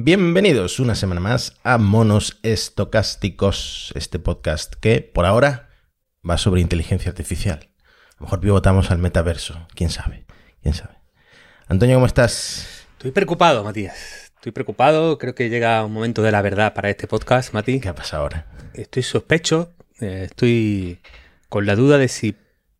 Bienvenidos una semana más a Monos Estocásticos, este podcast que por ahora va sobre inteligencia artificial. A lo mejor pivotamos al metaverso, quién sabe, quién sabe. Antonio, ¿cómo estás? Estoy preocupado, Matías. Estoy preocupado, creo que llega un momento de la verdad para este podcast, Mati. ¿Qué ha pasado ahora? Estoy sospecho, eh, estoy con la duda de si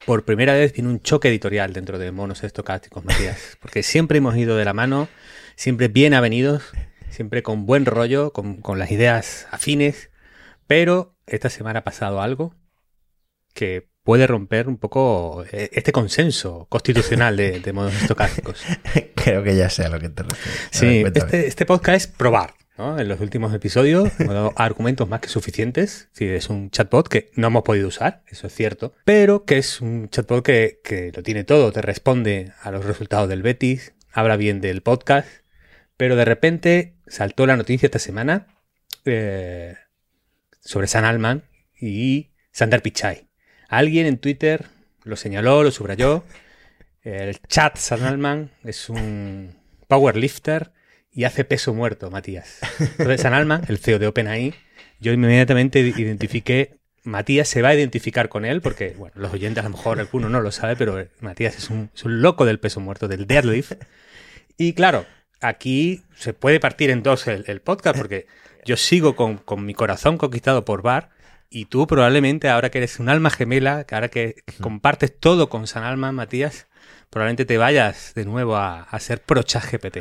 por primera vez viene un choque editorial dentro de Monos Estocásticos, Matías. Porque siempre hemos ido de la mano, siempre bien avenidos, siempre con buen rollo, con, con las ideas afines. Pero esta semana ha pasado algo que puede romper un poco eh, este consenso constitucional de, de modos estocásticos. Creo que ya sé a lo que te refieres. Sí, ver, este, este podcast es probar. ¿no? En los últimos episodios hemos dado argumentos más que suficientes. Sí, es un chatbot que no hemos podido usar, eso es cierto, pero que es un chatbot que, que lo tiene todo, te responde a los resultados del Betis, habla bien del podcast, pero de repente saltó la noticia esta semana eh, sobre San Alman y Sander Pichai. Alguien en Twitter lo señaló, lo subrayó. El chat San Alman es un powerlifter y hace peso muerto, Matías. Entonces, San Alman, el CEO de OpenAI, yo inmediatamente identifiqué, Matías se va a identificar con él, porque, bueno, los oyentes a lo mejor alguno no lo sabe, pero Matías es un, es un loco del peso muerto, del deadlift. Y claro, aquí se puede partir en dos el, el podcast, porque yo sigo con, con mi corazón conquistado por Bar, y tú probablemente, ahora que eres un alma gemela, que ahora que, que compartes todo con San Alman, Matías, probablemente te vayas de nuevo a, a ser pro ChatGPT.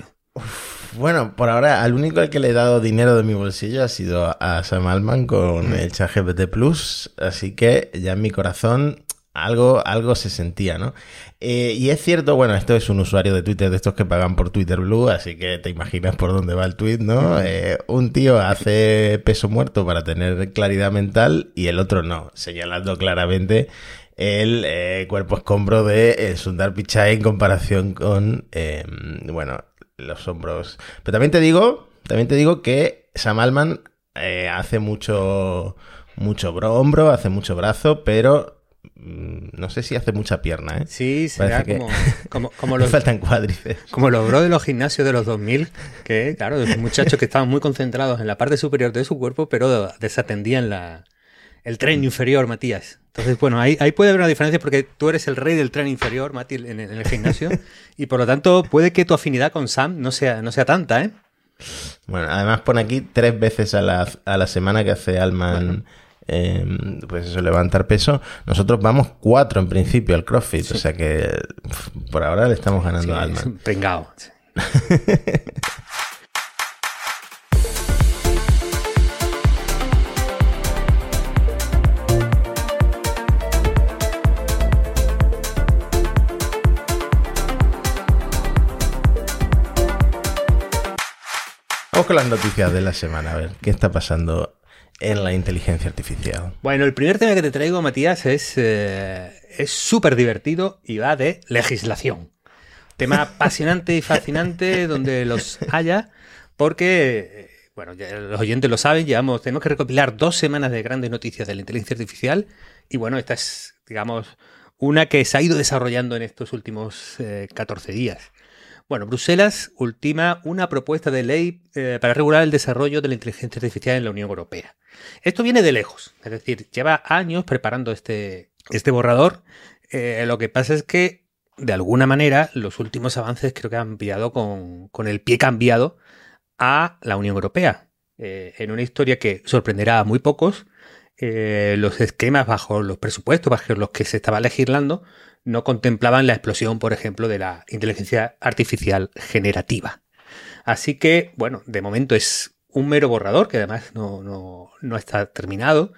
Bueno, por ahora, al único al que le he dado dinero de mi bolsillo ha sido a Sam Altman con el ChatGPT Plus, así que ya en mi corazón algo, algo se sentía, ¿no? Eh, y es cierto, bueno, esto es un usuario de Twitter de estos que pagan por Twitter Blue, así que te imaginas por dónde va el tweet, ¿no? Eh, un tío hace peso muerto para tener claridad mental y el otro no, señalando claramente el eh, cuerpo escombro de Sundar Pichai en comparación con, eh, bueno, los hombros. Pero también te digo, también te digo que Sam Altman eh, hace mucho, mucho bro- hombro, hace mucho brazo, pero no sé si hace mucha pierna, ¿eh? Sí, será como, como, como los, faltan cuádriceps. como los bros de los gimnasios de los 2000, que, claro, muchachos que estaban muy concentrados en la parte superior de su cuerpo, pero desatendían la, el tren inferior, Matías. Entonces, bueno, ahí, ahí puede haber una diferencia porque tú eres el rey del tren inferior, Mati, en, en el gimnasio, y por lo tanto puede que tu afinidad con Sam no sea, no sea tanta, ¿eh? Bueno, además pone aquí tres veces a la, a la semana que hace Alman, eh, pues eso, levantar peso. Nosotros vamos cuatro en principio al CrossFit, o sea que por ahora le estamos ganando a Alman. Pringao. sí. Vamos con las noticias de la semana, a ver qué está pasando en la inteligencia artificial. Bueno, el primer tema que te traigo, Matías, es eh, es súper divertido y va de legislación. Tema apasionante y fascinante donde los haya, porque, eh, bueno, ya los oyentes lo saben, llevamos, tenemos que recopilar dos semanas de grandes noticias de la inteligencia artificial y bueno, esta es, digamos, una que se ha ido desarrollando en estos últimos eh, 14 días. Bueno, Bruselas ultima una propuesta de ley eh, para regular el desarrollo de la inteligencia artificial en la Unión Europea. Esto viene de lejos, es decir, lleva años preparando este, este borrador. Eh, lo que pasa es que, de alguna manera, los últimos avances creo que han enviado con, con el pie cambiado a la Unión Europea. Eh, en una historia que sorprenderá a muy pocos, los esquemas bajo los presupuestos bajo los que se estaba legislando no contemplaban la explosión, por ejemplo, de la inteligencia artificial generativa. Así que, bueno, de momento es un mero borrador, que además no, no, no está terminado,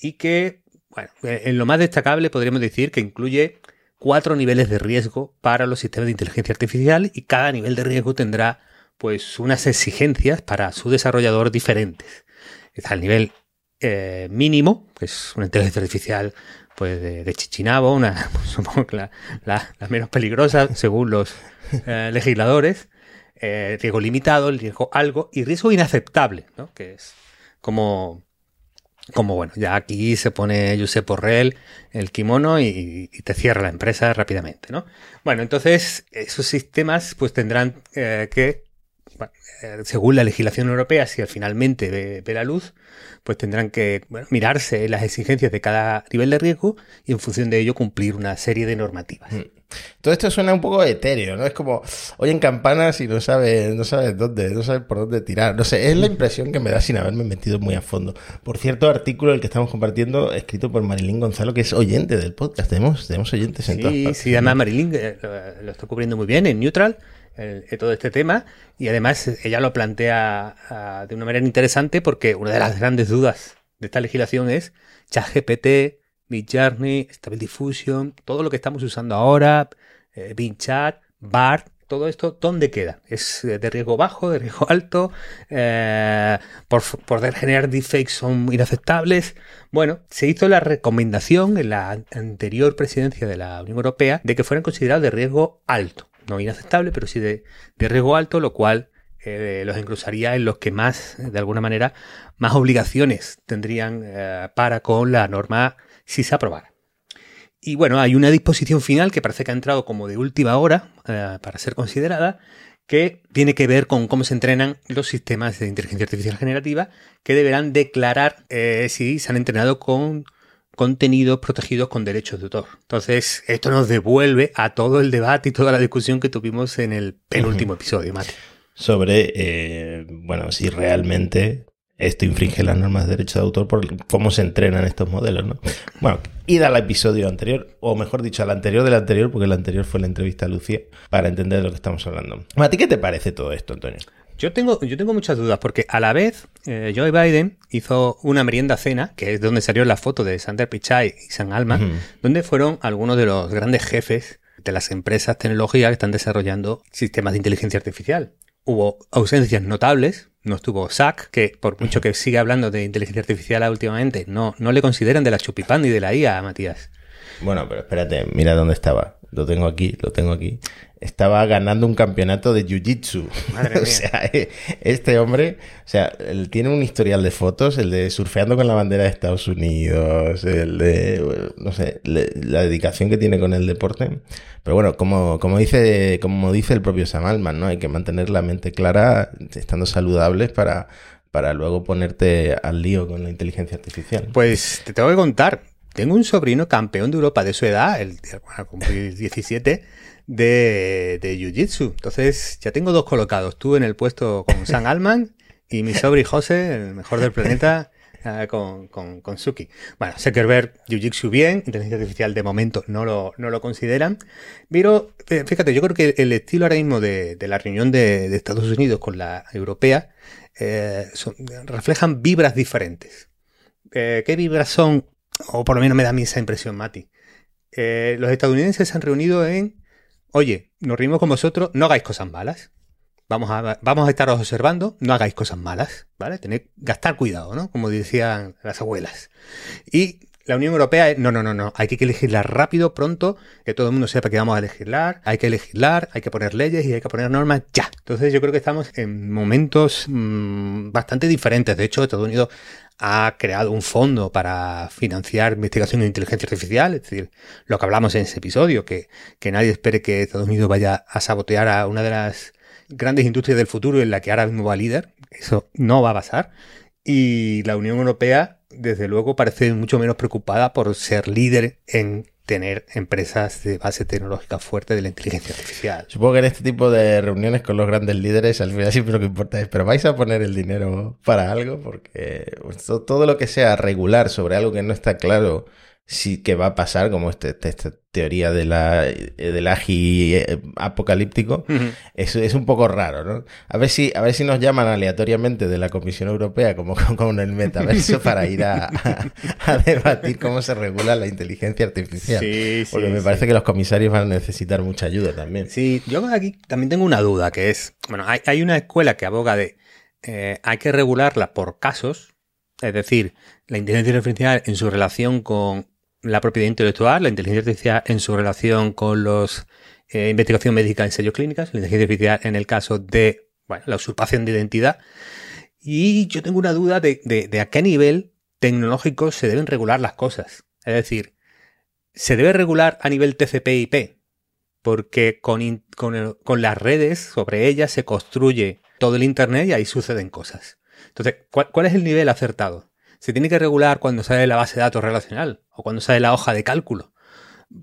y que, bueno, en lo más destacable podríamos decir que incluye cuatro niveles de riesgo para los sistemas de inteligencia artificial y cada nivel de riesgo tendrá pues unas exigencias para su desarrollador diferentes. Está el nivel eh, mínimo, que es una inteligencia artificial pues de, de Chichinabo, una, supongo que la, la, menos peligrosa según los eh, legisladores, eh, riesgo limitado, el riesgo algo y riesgo inaceptable, ¿no? que es como, como bueno, ya aquí se pone Josep Porrel el kimono y, te cierra la empresa rápidamente, ¿no? Bueno, entonces esos sistemas pues tendrán eh, que según la legislación europea, si finalmente ve, la luz, pues tendrán que mirarse las exigencias de cada nivel de riesgo y en función de ello cumplir una serie de normativas. Mm. Todo esto suena un poco etéreo, ¿no? Es como oyen campanas y no sabes, no sabes dónde, no sabes por dónde tirar. No sé, es la impresión que me da sin haberme metido muy a fondo. Por cierto, artículo el que estamos compartiendo, escrito por Marilyn Gonzalo, que es oyente del podcast. Tenemos, tenemos oyentes en sí, todas Sí, además Marilyn eh, lo, está cubriendo muy bien en Neutral. Todo este tema y además ella lo plantea ah, de una manera interesante porque una de las grandes dudas de esta legislación es ChatGPT Midjourney, Stable Diffusion, todo lo que estamos usando ahora, eh, Bing Chat, BART, todo esto, ¿dónde queda? ¿Es eh, de riesgo bajo, de riesgo alto? Eh, por poder generar deepfakes son inaceptables? Bueno, se hizo la recomendación en la anterior presidencia de la Unión Europea de que fueran considerados de riesgo alto. No inaceptable, pero sí de, riesgo alto, lo cual los inclusaría en los que más, de alguna manera, más obligaciones tendrían para con la norma si se aprobara. Y bueno, hay una disposición final que parece que ha entrado como de última hora eh, para ser considerada, que tiene que ver con cómo se entrenan los sistemas de inteligencia artificial generativa, que deberán declarar eh, si se han entrenado con contenidos protegidos con derechos de autor. Entonces, esto nos devuelve a todo el debate y toda la discusión que tuvimos en el penúltimo episodio, Mate. Sobre, eh, bueno, si realmente esto infringe las normas de derecho de autor por cómo se entrenan estos modelos, ¿no? Bueno, id al episodio anterior, o mejor dicho, al anterior del anterior, porque el anterior fue la entrevista a Lucía, para entender de lo que estamos hablando. ¿A ti qué te parece todo esto, Antonio? Yo tengo, yo tengo muchas dudas, porque a la vez eh, Joe Biden hizo una merienda cena, que es donde salió la foto de Sander Pichai y San Alma, donde fueron algunos de los grandes jefes de las empresas tecnológicas que están desarrollando sistemas de inteligencia artificial. Hubo ausencias notables, no estuvo Zack, que por mucho que siga hablando de inteligencia artificial últimamente, no, no le consideran de la chupipán ni de la IA, Matías. Bueno, pero espérate, mira dónde estaba. Lo tengo aquí, lo tengo aquí estaba ganando un campeonato de Jiu-Jitsu. o sea, eh, este hombre, o sea, él tiene un historial de fotos, el de surfeando con la bandera de Estados Unidos, el de, no sé, la dedicación que tiene con el deporte. Pero bueno, como, como, dice, como dice el propio Sam Altman, ¿no? Hay que mantener la mente clara, estando saludables para, para luego ponerte al lío con la inteligencia artificial. Pues te tengo que contar. Tengo un sobrino campeón de Europa de su edad, el, bueno, cumplir 17, de, de Jiu-Jitsu. Entonces ya tengo dos colocados. Tú en el puesto con San Alman y mi sobri José, el mejor del planeta, eh, con, con, Suki. Bueno, ver Jiu-Jitsu bien, inteligencia artificial de momento no lo, no lo consideran. Pero eh, fíjate, yo creo que el estilo ahora mismo de, la reunión de, Estados Unidos con la europea eh, reflejan vibras diferentes. ¿Qué vibras son? O por lo menos me da a mí esa impresión, Mati. los estadounidenses se han reunido en oye, nos reímos con vosotros, no hagáis cosas malas. Vamos a, vamos a estaros observando, no hagáis cosas malas, ¿vale? Tened, gastar cuidado, ¿no? Como decían las abuelas. Y la Unión Europea no, no, no, no, hay que legislar rápido, pronto, que todo el mundo sepa que vamos a legislar, hay que legislar, hay que poner leyes y hay que poner normas ya. Entonces yo creo que estamos en momentos mm, bastante diferentes. De hecho, Estados Unidos ha creado un fondo para financiar investigación en inteligencia artificial, es decir, lo que hablamos en ese episodio, que, que nadie espere que Estados Unidos vaya a sabotear a una de las grandes industrias del futuro en la que ahora mismo va líder. Eso no va a pasar. Y la Unión Europea, desde luego, parece mucho menos preocupada por ser líder en tener empresas de base tecnológica fuerte de la inteligencia artificial. Supongo que en este tipo de reuniones con los grandes líderes, al final siempre lo que importa es, pero vais a poner el dinero para algo, porque pues, todo lo que sea regular sobre algo que no está claro sí que va a pasar, como este, este, esta teoría de la, del agi eh, apocalíptico, es, es, un poco raro, ¿no? A ver, si, a ver si nos llaman aleatoriamente de la Comisión Europea, como con el metaverso, para ir a, a, debatir cómo se regula la inteligencia artificial. Sí, Porque me parece que los comisarios van a necesitar mucha ayuda también. Sí, yo aquí también tengo una duda, que es, bueno, hay, hay una escuela que aboga de, eh, hay que regularla por casos, es decir, la inteligencia artificial en su relación con la propiedad intelectual, la inteligencia artificial en su relación con los eh, investigación médica en sellos clínicas, la inteligencia artificial en el caso de la usurpación de identidad. Y yo tengo una duda de, a qué nivel tecnológico se deben regular las cosas. Es decir, se debe regular a nivel TCP/IP, porque con, con las redes, sobre ellas se construye todo el Internet y ahí suceden cosas. Entonces, ¿cuál, cuál es el nivel acertado? ¿Se tiene que regular cuando sale la base de datos relacional o cuando sale la hoja de cálculo?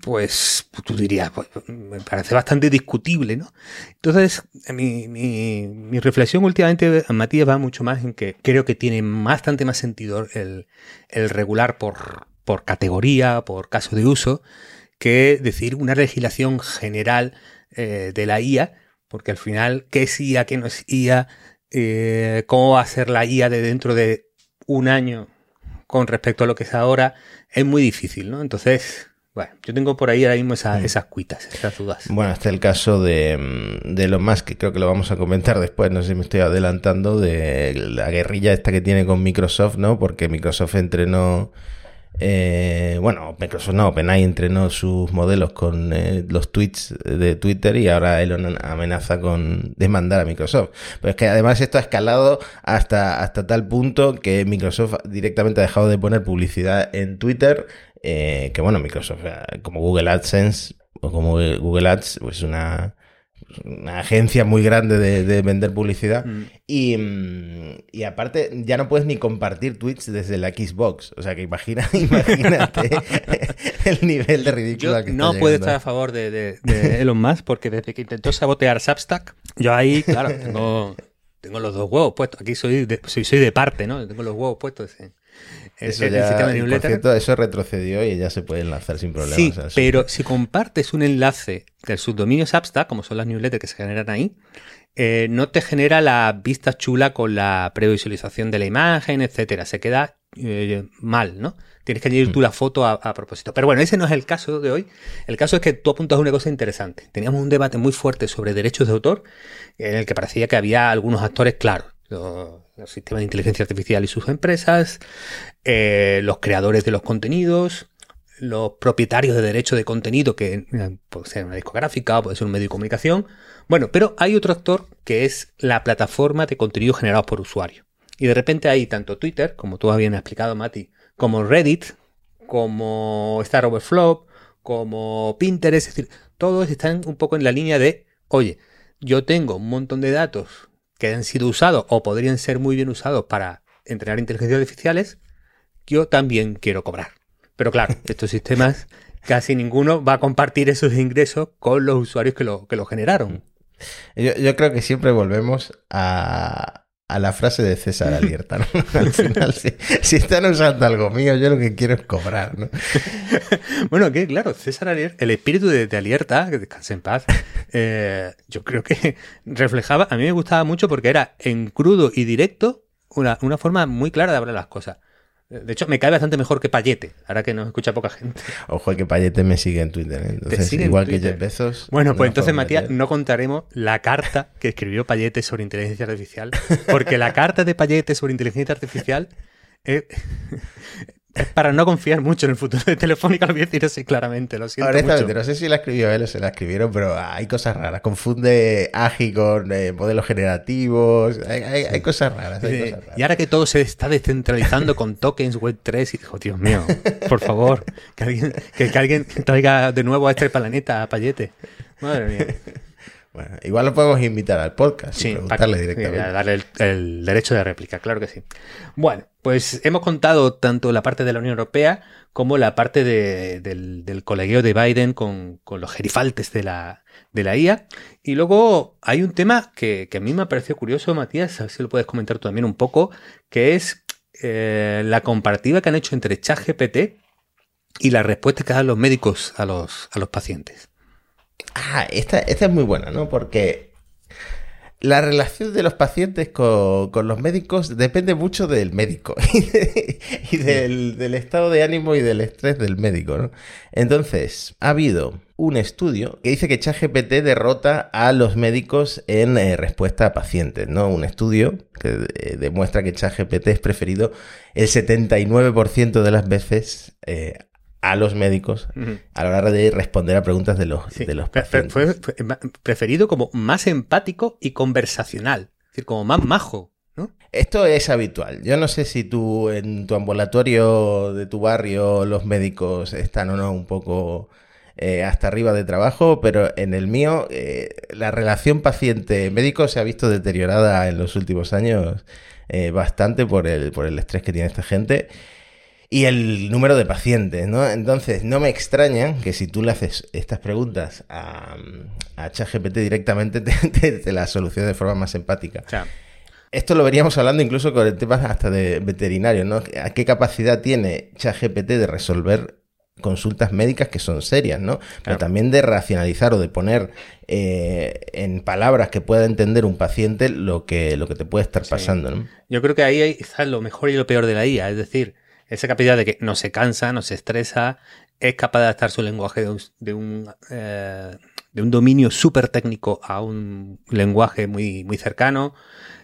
Pues tú dirías, pues, me parece bastante discutible, ¿no? Entonces, mi, mi, mi, reflexión últimamente, Matías, va mucho más en que creo que tiene bastante más sentido el, el regular por, por categoría, por caso de uso, que decir una legislación general eh, de la IA, porque al final, ¿qué es IA, qué no es IA? Eh, ¿Cómo va a ser la IA de dentro de un año con respecto a lo que es ahora? Es muy difícil, ¿no? Entonces, bueno, yo tengo por ahí ahora mismo esa, Mm. esas cuitas, esas dudas. Bueno, está el caso de, mm, de Elon Musk, que creo que lo vamos a comentar después, no sé si me estoy adelantando, de la guerrilla esta que tiene con Microsoft, ¿no? Porque Microsoft entrenó, eh, bueno, Microsoft no, OpenAI entrenó sus modelos con eh, los tweets de Twitter y ahora Elon amenaza con demandar a Microsoft. Pero es que además esto ha escalado hasta, hasta tal punto que Microsoft directamente ha dejado de poner publicidad en Twitter eh, que bueno, Microsoft, como Google AdSense o como Google Ads, pues una, una agencia muy grande de, de vender publicidad. Mm. Y, y, aparte, ya no puedes ni compartir tweets desde la Xbox. O sea que imagina, imagínate el nivel de ridículo yo que No puedo estar a favor de, de, de, Elon Musk porque desde que intentó sabotear Substack, yo ahí, claro, tengo, tengo los dos huevos puestos. Aquí soy de, soy, soy de parte, ¿no? Tengo los huevos puestos. En, eso el, ya, el por cierto, eso retrocedió y ya se puede enlazar sin problemas. Sí, pero si compartes un enlace del subdominio Substack, como son las newsletters que se generan ahí, eh, no te genera la vista chula con la previsualización de la imagen, etcétera. Se queda eh, mal, ¿no? Tienes que añadir tú la foto a, a, propósito. Pero bueno, ese no es el caso de hoy. El caso es que tú apuntas una cosa interesante. Teníamos un debate muy fuerte sobre derechos de autor, en el que parecía que había algunos actores claros. Los, los sistemas de inteligencia artificial y sus empresas, eh, los creadores de los contenidos, los propietarios de derecho de contenido, que puede ser una discográfica, puede ser un medio de comunicación. Bueno, pero hay otro actor que es la plataforma de contenido generado por usuario. Y de repente hay tanto Twitter, como tú habías explicado, Mati, como Reddit, como Star Overflow, como Pinterest, es decir, todos están un poco en la línea de, oye, yo tengo un montón de datos que han sido usados o podrían ser muy bien usados para entrenar inteligencias artificiales, yo también quiero cobrar. Pero claro, estos sistemas casi ninguno va a compartir esos ingresos con los usuarios que lo, que lo generaron. Yo, yo creo que siempre volvemos a, a la frase de César Alierta, ¿no? Al final, si, si, están usando algo mío, yo lo que quiero es cobrar, ¿no? bueno, que claro, César Alierta, el espíritu de, de Alierta, que descanse en paz, eh, yo creo que reflejaba, a mí me gustaba mucho porque era en crudo y directo una, una forma muy clara de hablar las cosas. De hecho, me cae bastante mejor que Payete, ahora que nos escucha poca gente. Ojo, que Payete me sigue en Twitter, ¿eh? Entonces, sigue igual en Twitter? que Jeff Bezos. Bueno, pues entonces, Matías, no contaremos la carta que escribió Payete sobre inteligencia artificial, porque la carta de Payete sobre inteligencia artificial es, es para no confiar mucho en el futuro de Telefónica, lo voy a decir así claramente, lo siento Honestamente, mucho. no sé si la escribió él o se la escribieron, pero hay cosas raras. Confunde AGI con eh, modelos generativos, hay, hay, hay cosas raras. Hay Sí, cosas raras. Y ahora que todo se está descentralizando con tokens Web 3, y dijo, Dios mío, por favor, que alguien, que, que alguien traiga de nuevo a este planeta a Payete. Madre mía. Bueno, igual lo podemos invitar al podcast y preguntarle para- directamente. darle el, el derecho de réplica, claro que sí. Bueno, pues hemos contado tanto la parte de la Unión Europea como la parte de- del, del colegueo de Biden con, con los gerifaltes de la, de la IA. Y luego hay un tema que, que a mí me ha parecido curioso, Matías, a ver si lo puedes comentar tú también un poco, que es eh, la comparativa que han hecho entre ChatGPT y la respuesta que dan los médicos a los, a los pacientes. Ah, esta, esta es muy buena, ¿no? Porque la relación de los pacientes con, con los médicos depende mucho del médico y, de- y del, del estado de ánimo y del estrés del médico, ¿no? Entonces, ha habido un estudio que dice que ChatGPT derrota a los médicos en eh, respuesta a pacientes, ¿no? Un estudio que eh, demuestra que ChatGPT es preferido el 79% de las veces eh, a los médicos a la hora de responder a preguntas de los, Sí, de los pacientes. fue, fue ma- preferido como más empático y conversacional. Es decir, como más majo, ¿no? Esto es habitual. Yo no sé si tú en tu ambulatorio de tu barrio los médicos están o no un poco eh, hasta arriba de trabajo, pero en el mío eh, la relación paciente-médico se ha visto deteriorada en los últimos años eh, bastante por el, por el estrés que tiene esta gente y el número de pacientes, ¿no? Entonces, no me extraña que si tú le haces estas preguntas a, a ChatGPT directamente, te, te, te las solucione de forma más empática. Esto lo veríamos hablando incluso con el tema hasta de veterinario, ¿no? ¿A qué capacidad tiene ChatGPT de resolver consultas médicas que son serias, ¿no? Claro. Pero también de racionalizar o de poner eh, en palabras que pueda entender un paciente lo que, lo que te puede estar pasando, sí. ¿no? Yo creo que ahí está lo mejor y lo peor de la IA, es decir, esa capacidad de que no se cansa, no se estresa, es capaz de adaptar su lenguaje de un, de un, eh, de un dominio súper técnico a un lenguaje muy, muy cercano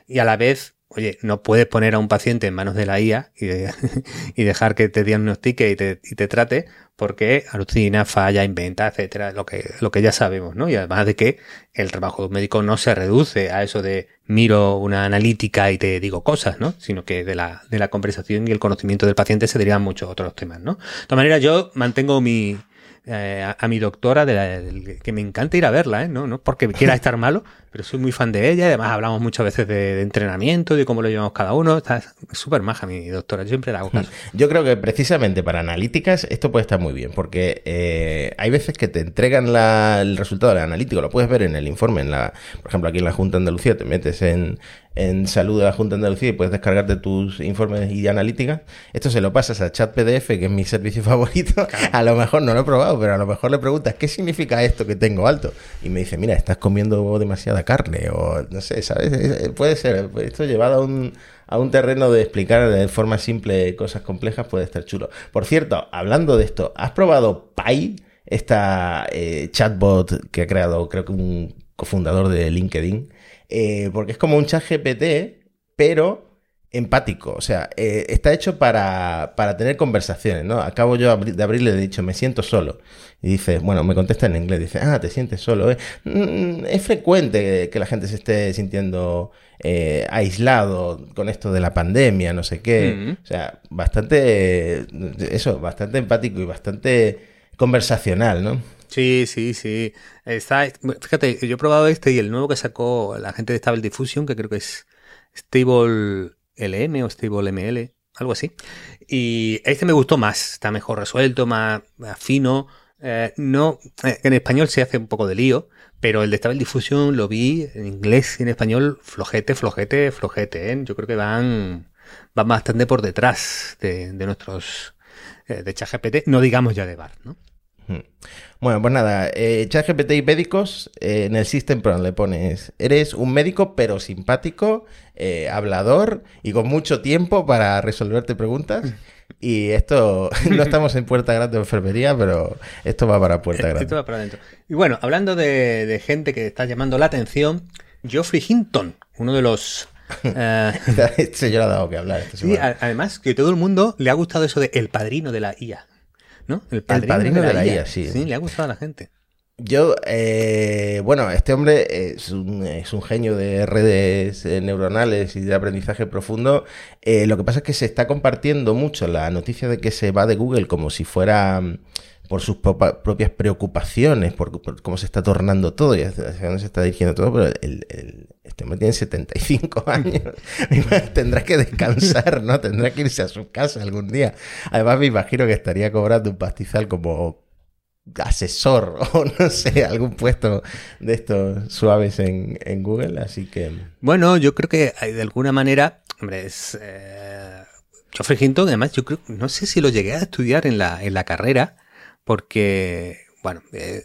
y a la vez, oye, no puedes poner a un paciente en manos de la IA y, de, y dejar que te diagnostique y te, trate porque alucina, falla, inventa, etcétera, lo que, ya sabemos, ¿no? Y además de que el trabajo de un médico no se reduce a eso de miro una analítica y te digo cosas, ¿no? Sino que de la, conversación y el conocimiento del paciente se derivan muchos otros temas, ¿no? De todas maneras, yo mantengo mi, eh, a, mi doctora, de la, que me encanta ir a verla, ¿eh? no, no porque quiera estar malo, pero soy muy fan de ella. Además, hablamos muchas veces de, de entrenamiento, de cómo lo llevamos cada uno. Está súper maja mi doctora, yo siempre la hago caso. Yo creo que precisamente para analíticas esto puede estar muy bien, porque eh, hay veces que te entregan la, el resultado del analítico, lo puedes ver en el informe. En la, por ejemplo, aquí en la Junta de Andalucía te metes en, en salud de la Junta de Andalucía y puedes descargarte tus informes y analíticas. Esto se lo pasas a chat PDF, que es mi servicio favorito. Claro. A lo mejor no lo he probado, pero a lo mejor le preguntas, ¿qué significa esto que tengo alto? Y me dice, mira, estás comiendo carne o no sé, ¿sabes? Puede ser, esto llevado a un, a un terreno de explicar de forma simple cosas complejas puede estar chulo. Por cierto, hablando de esto, ¿has probado Pi? Esta eh, chatbot que ha creado, creo que un cofundador de LinkedIn, eh, porque es como un chat GPT, pero empático. O sea, eh, está hecho para, para, tener conversaciones, ¿no? Acabo yo de abril le he dicho, me siento solo. Y dice, bueno, me contesta en inglés, dice, ah, te sientes solo. ¿eh? Mm, es frecuente que la gente se esté sintiendo eh, aislado con esto de la pandemia, no sé qué. Mm -hmm. O sea, bastante, eso, bastante empático y bastante conversacional, ¿no? Sí, sí, sí. Está, fíjate, yo he probado este y el nuevo que sacó la gente de Stable Diffusion, que creo que es Stable LM o Stable ML, algo así. Y este me gustó más, está mejor resuelto, más, fino. Eh, no, eh, en español se hace un poco de lío, pero el de Stable Diffusion lo vi en inglés y en español flojete, flojete, flojete. ¿eh? Yo creo que van, van bastante por detrás de, de nuestros eh, de ChatGPT, no digamos ya de BART, ¿no? Bueno, pues nada, eh, ChatGPT y médicos, eh, en el System Pro le pones, eres un médico pero simpático, eh, hablador y con mucho tiempo para resolverte preguntas. Y esto, no estamos en Puerta Grande de enfermería, pero esto va para Puerta Grande. Esto va para adentro. Y bueno, hablando de, de gente que está llamando la atención, Geoffrey Hinton, uno de los Uh, este yo le ha dado que hablar. Sí, además que todo el mundo le ha gustado eso de el padrino de la IA. ¿No? El padrino, el padrino de, la, de la IA, IA, sí. Sí, le ha gustado a la gente. Yo, eh, bueno, este hombre es un, es un, genio de redes eh, neuronales y de aprendizaje profundo. Eh, lo que pasa es que se está compartiendo mucho la noticia de que se va de Google como si fuera por sus propias preocupaciones, por, cómo se está tornando todo y hacia dónde se está dirigiendo todo, pero el, este hombre tiene 75 años. Tendrá que descansar, ¿no? Tendrá que irse a su casa algún día. Además, me imagino que estaría cobrando un pastizal como asesor o no sé, algún puesto de estos suaves en, en Google, así que... Bueno, yo creo que de alguna manera, hombre, es... Eh, Geoffrey Hinton, además, yo no sé si lo llegué a estudiar en la, en la carrera, porque, bueno, eh,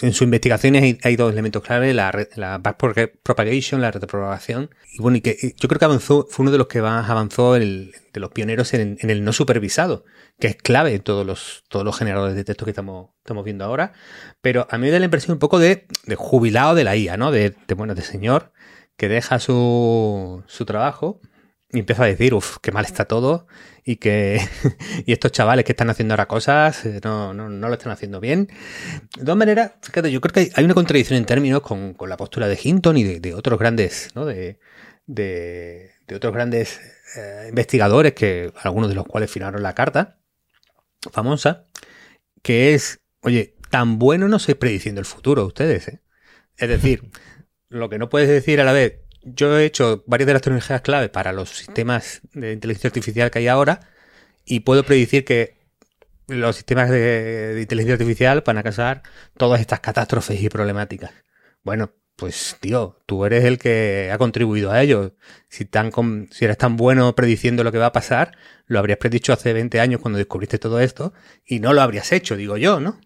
en su investigación hay, dos elementos clave, la, la backpropagation, la retropropagación, y bueno, que yo creo que avanzó, fue uno de los que más avanzó, el, de los pioneros en, el no supervisado, que es clave en todos los, todos los generadores de texto que estamos, viendo ahora, pero a mí me da la impresión un poco de, jubilado de la IA, ¿no? De, bueno, de señor que deja su trabajo y empieza a decir, uff, qué mal está todo y que y estos chavales que están haciendo ahora cosas eh, no, no, no, lo están haciendo bien. De todas maneras, fíjate, yo creo que hay una contradicción en términos con, con la postura de Hinton y de, de otros grandes, ¿no? De, de, de otros grandes eh, investigadores, que algunos de los cuales firmaron la carta famosa, que es Oye, tan bueno no sois prediciendo el futuro ustedes, ¿eh? Es decir, lo que no puedes decir a la vez, yo he hecho varias de las tecnologías clave para los sistemas de inteligencia artificial que hay ahora y puedo predecir que los sistemas de, inteligencia artificial van a causar todas estas catástrofes y problemáticas. Bueno, pues tío, tú eres el que ha contribuido a ello. Si, tan com- si eres tan bueno prediciendo lo que va a pasar, lo habrías predicho hace 20 años cuando descubriste todo esto y no lo habrías hecho, digo yo, ¿no?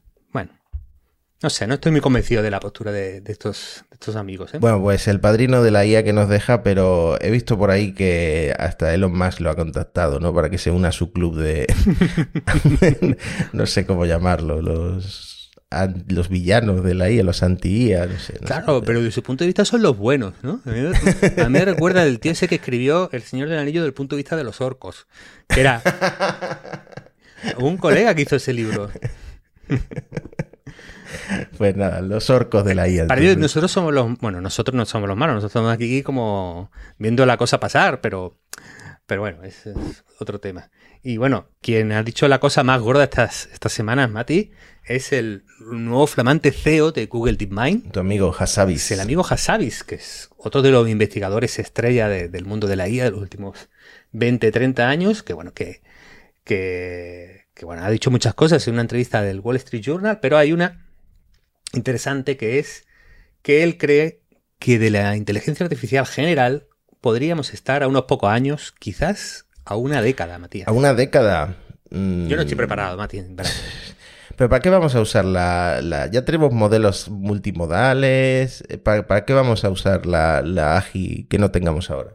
No sé, no estoy muy convencido de la postura de, de estos, de estos amigos. ¿eh? Bueno, pues el padrino de la IA que nos deja, pero he visto por ahí que hasta Elon Musk lo ha contactado, ¿no? Para que se una a su club de... no sé cómo llamarlo, los, los villanos de la IA, los anti-IA, no sé. no Claro, sé. pero desde su punto de vista son los buenos, ¿no? A mí, me- a mí me recuerda el tío ese que escribió El Señor del Anillo desde el punto de vista de los orcos, que era un colega que hizo ese libro. Pues nada, los orcos de la IA. Para ellos, entonces. nosotros somos los, bueno, nosotros no somos los malos, nosotros estamos aquí como viendo la cosa pasar, pero, pero bueno, ese es otro tema. Y bueno, quien ha dicho la cosa más gorda estas, estas semanas, Mati, es el nuevo flamante CEO de Google DeepMind, Tu amigo Hassabis. Es el amigo Hassabis, que es otro de los investigadores estrella de- del mundo de la IA de los últimos 20, 30 años, que bueno, que, que, que, bueno, ha dicho muchas cosas en una entrevista del Wall Street Journal, pero hay una interesante que es que él cree que de la inteligencia artificial general podríamos estar a unos pocos años, quizás a una década, Matías. A una década. mm, Yo no estoy preparado, verás. ¿Pero para qué vamos a usar la, la- Ya tenemos modelos multimodales. eh, ¿Para, para qué vamos a usar la, la AGI que no tengamos ahora?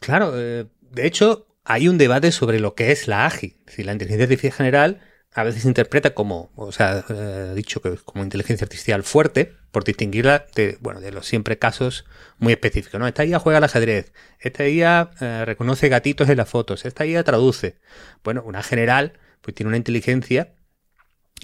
Claro, eh, de hecho, hay un debate sobre lo que es la AGI. Decir, la inteligencia artificial general a veces se interpreta como, o sea, eh, dicho que como inteligencia artificial fuerte, por distinguirla de, bueno, de los siempre casos muy específicos. ¿no? Esta IA juega al ajedrez, esta IA eh, reconoce gatitos en las fotos, esta IA traduce. Bueno, una general, pues tiene una inteligencia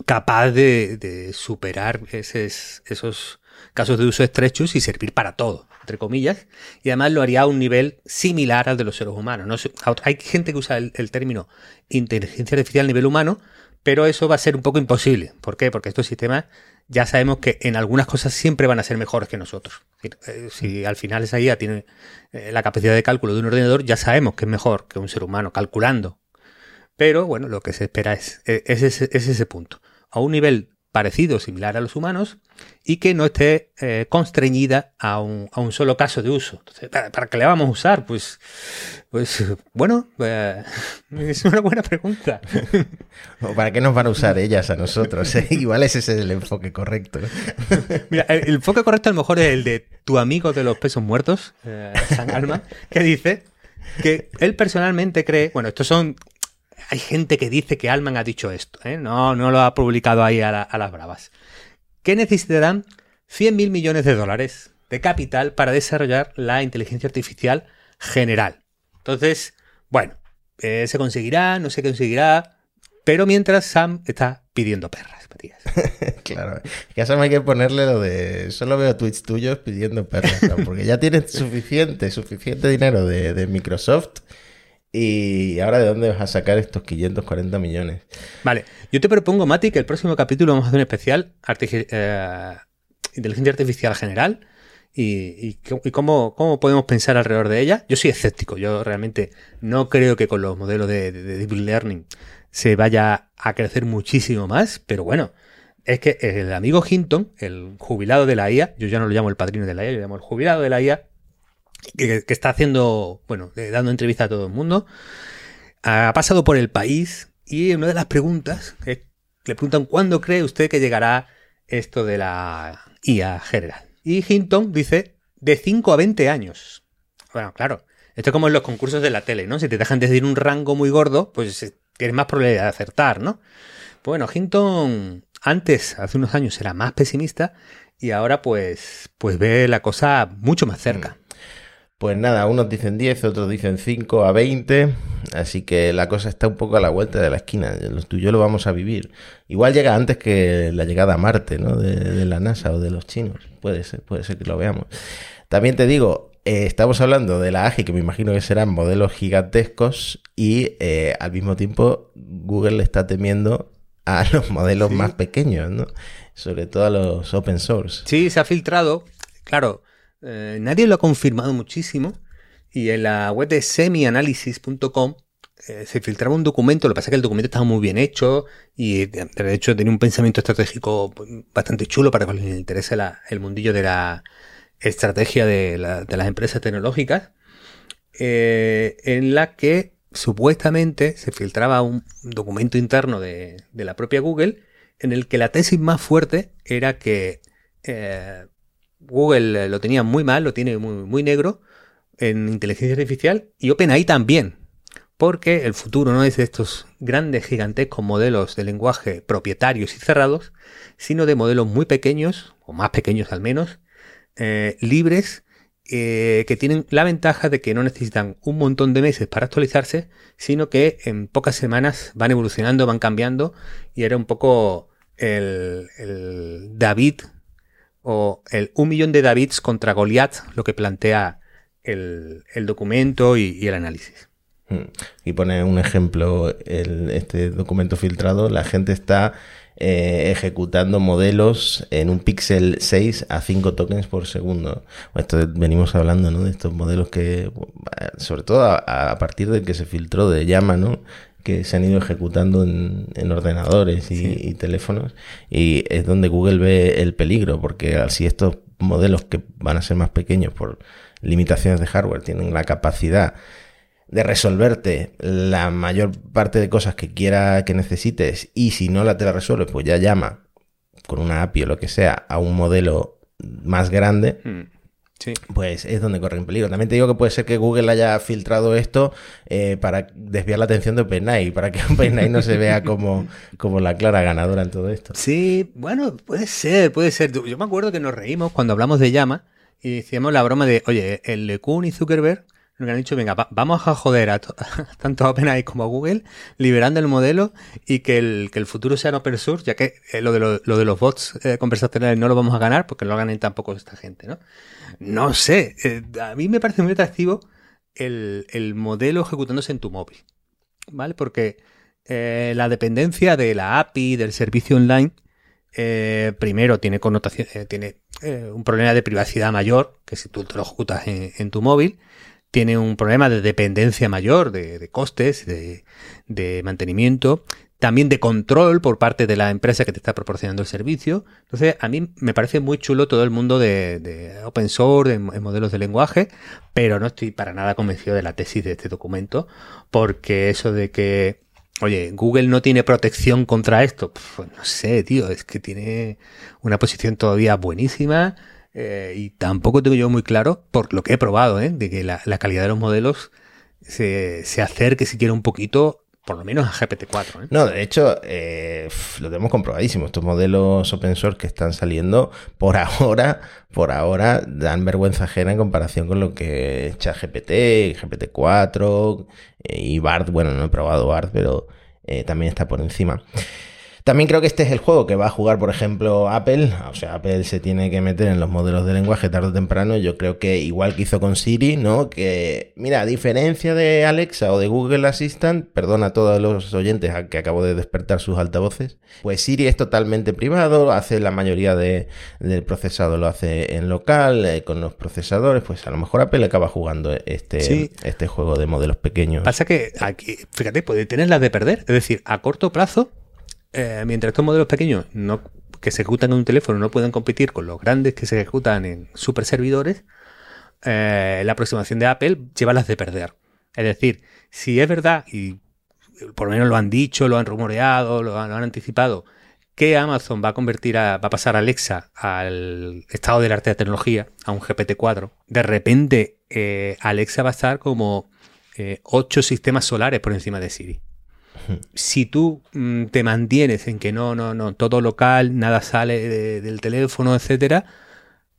capaz de, de superar esos, esos casos de uso estrechos y servir para todo, entre comillas, y además lo haría a un nivel similar al de los seres humanos. No hay gente que usa el, término inteligencia artificial a nivel humano, pero eso va a ser un poco imposible. ¿Por qué? Porque estos sistemas ya sabemos que en algunas cosas siempre van a ser mejores que nosotros. Es eh, Si al final esa IA tiene eh, la capacidad de cálculo de un ordenador, ya sabemos que es mejor que un ser humano calculando. Pero bueno, lo que se espera es, es, ese, es ese punto. A un nivel parecido, similar a los humanos, y que no esté eh, constreñida a un, a un, solo caso de uso. Entonces, ¿para, ¿para, qué le vamos a usar? Pues, pues bueno, eh, es una buena pregunta. ¿O ¿Para qué nos van a usar ellas a nosotros? ¿Eh? Igual ese es el enfoque correcto. Mira, el, el, enfoque correcto a lo mejor es el de tu amigo de los pesos muertos, eh, San Alma, que dice que él personalmente cree, bueno, estos son hay gente que dice que Alman ha dicho esto, ¿eh? no, no lo ha publicado ahí a, la, las bravas, que necesitarán 100 mil millones de dólares de capital para desarrollar la inteligencia artificial general. Entonces, bueno, eh, se conseguirá, no se conseguirá, pero mientras Sam está pidiendo perras, Matías. claro, que a Sam hay que ponerle lo de solo veo tweets tuyos pidiendo perras, porque ya tienes suficiente, suficiente dinero de Microsoft. Y ahora, ¿de dónde vas a sacar estos 540 millones? Vale, yo te propongo, Mati, que el próximo capítulo vamos a hacer un especial artifici eh, inteligencia artificial general y, y, cómo, podemos pensar alrededor de ella. Yo soy escéptico, yo realmente no creo que con los modelos de, de, de Deep Learning se vaya a crecer muchísimo más, pero bueno, es que el amigo Hinton, el jubilado de la IA, yo ya no lo llamo el padrino de la IA, yo lo llamo el jubilado de la IA, que, está haciendo, bueno, dando entrevista a todo el mundo, ha pasado por el país y una de las preguntas es, le preguntan cuándo cree usted que llegará esto de la IA general. Y Hinton dice de 5 a 20 años. Bueno, claro, esto es como en los concursos de la tele, ¿no? Si te dejan decir un rango muy gordo, pues tienes más probabilidad de acertar, ¿no? Bueno, Hinton antes, hace unos años, era más pesimista y ahora pues, pues ve la cosa mucho más cerca. Pues nada, unos dicen 10, otros dicen 5 a 20, así que la cosa está un poco a la vuelta de la esquina, tú y yo lo vamos a vivir. Igual llega antes que la llegada a Marte, ¿no? De, de la NASA o de los chinos, puede ser, puede ser que lo veamos. También te digo, eh, estamos hablando de la AGI, que me imagino que serán modelos gigantescos, y eh, al mismo tiempo Google le está temiendo a los modelos más pequeños, ¿no? Sobre todo a los open source. Sí, se ha filtrado. Claro, eh, nadie lo ha confirmado muchísimo. Y en la web de semianalysis.com eh, se filtraba un documento, lo que pasa es que el documento estaba muy bien hecho y de hecho tenía un pensamiento estratégico bastante chulo para que les interese el mundillo de la estrategia de, las empresas tecnológicas, eh, en la que supuestamente se filtraba un documento interno de, la propia Google en el que la tesis más fuerte era que eh, Google lo tenía muy mal, lo tiene muy, muy negro en inteligencia artificial y OpenAI también. Porque el futuro no es de estos grandes, gigantescos modelos de lenguaje propietarios y cerrados, sino de modelos muy pequeños, o más pequeños al menos, eh, libres, eh, que tienen la ventaja de que no necesitan un montón de meses para actualizarse, sino que en pocas semanas van evolucionando, van cambiando, y era un poco el, David o el un millón de Davids contra Goliath lo que plantea el, documento y el análisis. Y pone un ejemplo, el, este documento filtrado, la gente está eh, ejecutando modelos en un píxel 6 a 5 tokens por segundo. Esto venimos hablando ¿no? de estos modelos que, sobre todo a, partir de que se filtró de llama, ¿no? Que se han ido ejecutando en, ordenadores y, teléfonos y es donde Google ve el peligro porque así estos modelos que van a ser más pequeños por limitaciones de hardware tienen la capacidad de resolverte la mayor parte de cosas que quiera que necesites y si no la te la resuelves, pues ya llama con una API o lo que sea a un modelo más grande. Hmm. Pues es donde corre en peligro. También te digo que puede ser que Google haya filtrado esto eh, para desviar la atención de OpenAI, para que OpenAI no se vea como, como la clara ganadora en todo esto. Sí, bueno, puede ser, puede ser. Yo me acuerdo que nos reímos cuando hablamos de llama y decíamos la broma de, oye, el Kuhn y Zuckerberg lo que han dicho, venga, vamos a joder a, tanto a OpenAI como a Google, liberando el modelo y que el, que el futuro sea en open source, ya que eh, lo, de lo, de los bots eh, conversacionales no lo vamos a ganar porque no lo ganen tampoco esta gente, ¿no? No sé, eh, a mí me parece muy atractivo el, el, modelo ejecutándose en tu móvil, ¿vale? Porque la dependencia de la API, del servicio online, primero tiene connotación, tiene un problema de privacidad mayor que si tú lo ejecutas en tu móvil tiene un problema de dependencia mayor, de, costes, de, mantenimiento, también de control por parte de la empresa que te está proporcionando el servicio. Entonces, a mí me parece muy chulo todo el mundo de, open source, en, modelos de lenguaje, pero no estoy para nada convencido de la tesis de este documento, porque eso de que, oye, Google no tiene protección contra esto, no sé, tío, es que tiene una posición todavía buenísima eh, y tampoco tengo yo muy claro, por lo que he probado, ¿eh? de que la, calidad de los modelos se, se acerque siquiera un poquito por lo menos a GPT-4. ¿eh? No, de hecho, lo tenemos comprobadísimo. Estos modelos open source que están saliendo, por ahora, por ahora, dan vergüenza ajena en comparación con lo que echa GPT, GPT-4 y BART. Bueno, no he probado BART, pero también está por encima. También creo que este es el juego que va a jugar, por ejemplo, Apple. O sea, Apple se tiene que meter en los modelos de lenguaje tarde o temprano. Yo creo que igual que hizo con Siri, ¿no? Que, mira, a diferencia de Alexa o de Google Assistant, perdona a todos los oyentes a que acabo de despertar sus altavoces, pues Siri es totalmente privado, hace la mayoría de, del procesado lo hace en local, eh, con los procesadores, pues a lo mejor Apple acaba jugando este, este juego de modelos pequeños. Pasa que aquí, fíjate, puede tener las de perder. Es decir, a corto plazo eh, mientras estos modelos pequeños no, que se ejecutan en un teléfono no pueden competir con los grandes que se ejecutan en super servidores, eh, la aproximación de Apple lleva las de perder. Es decir, si es verdad, y por lo menos lo han dicho, lo han rumoreado, lo han, anticipado, que Amazon va a convertir a, va a pasar Alexa al estado del arte de tecnología, a un GPT-4, de repente eh, Alexa va a estar como ocho sistemas solares por encima de Siri si tú mm, te mantienes en que no, no, no, todo local, nada sale del teléfono, etcétera,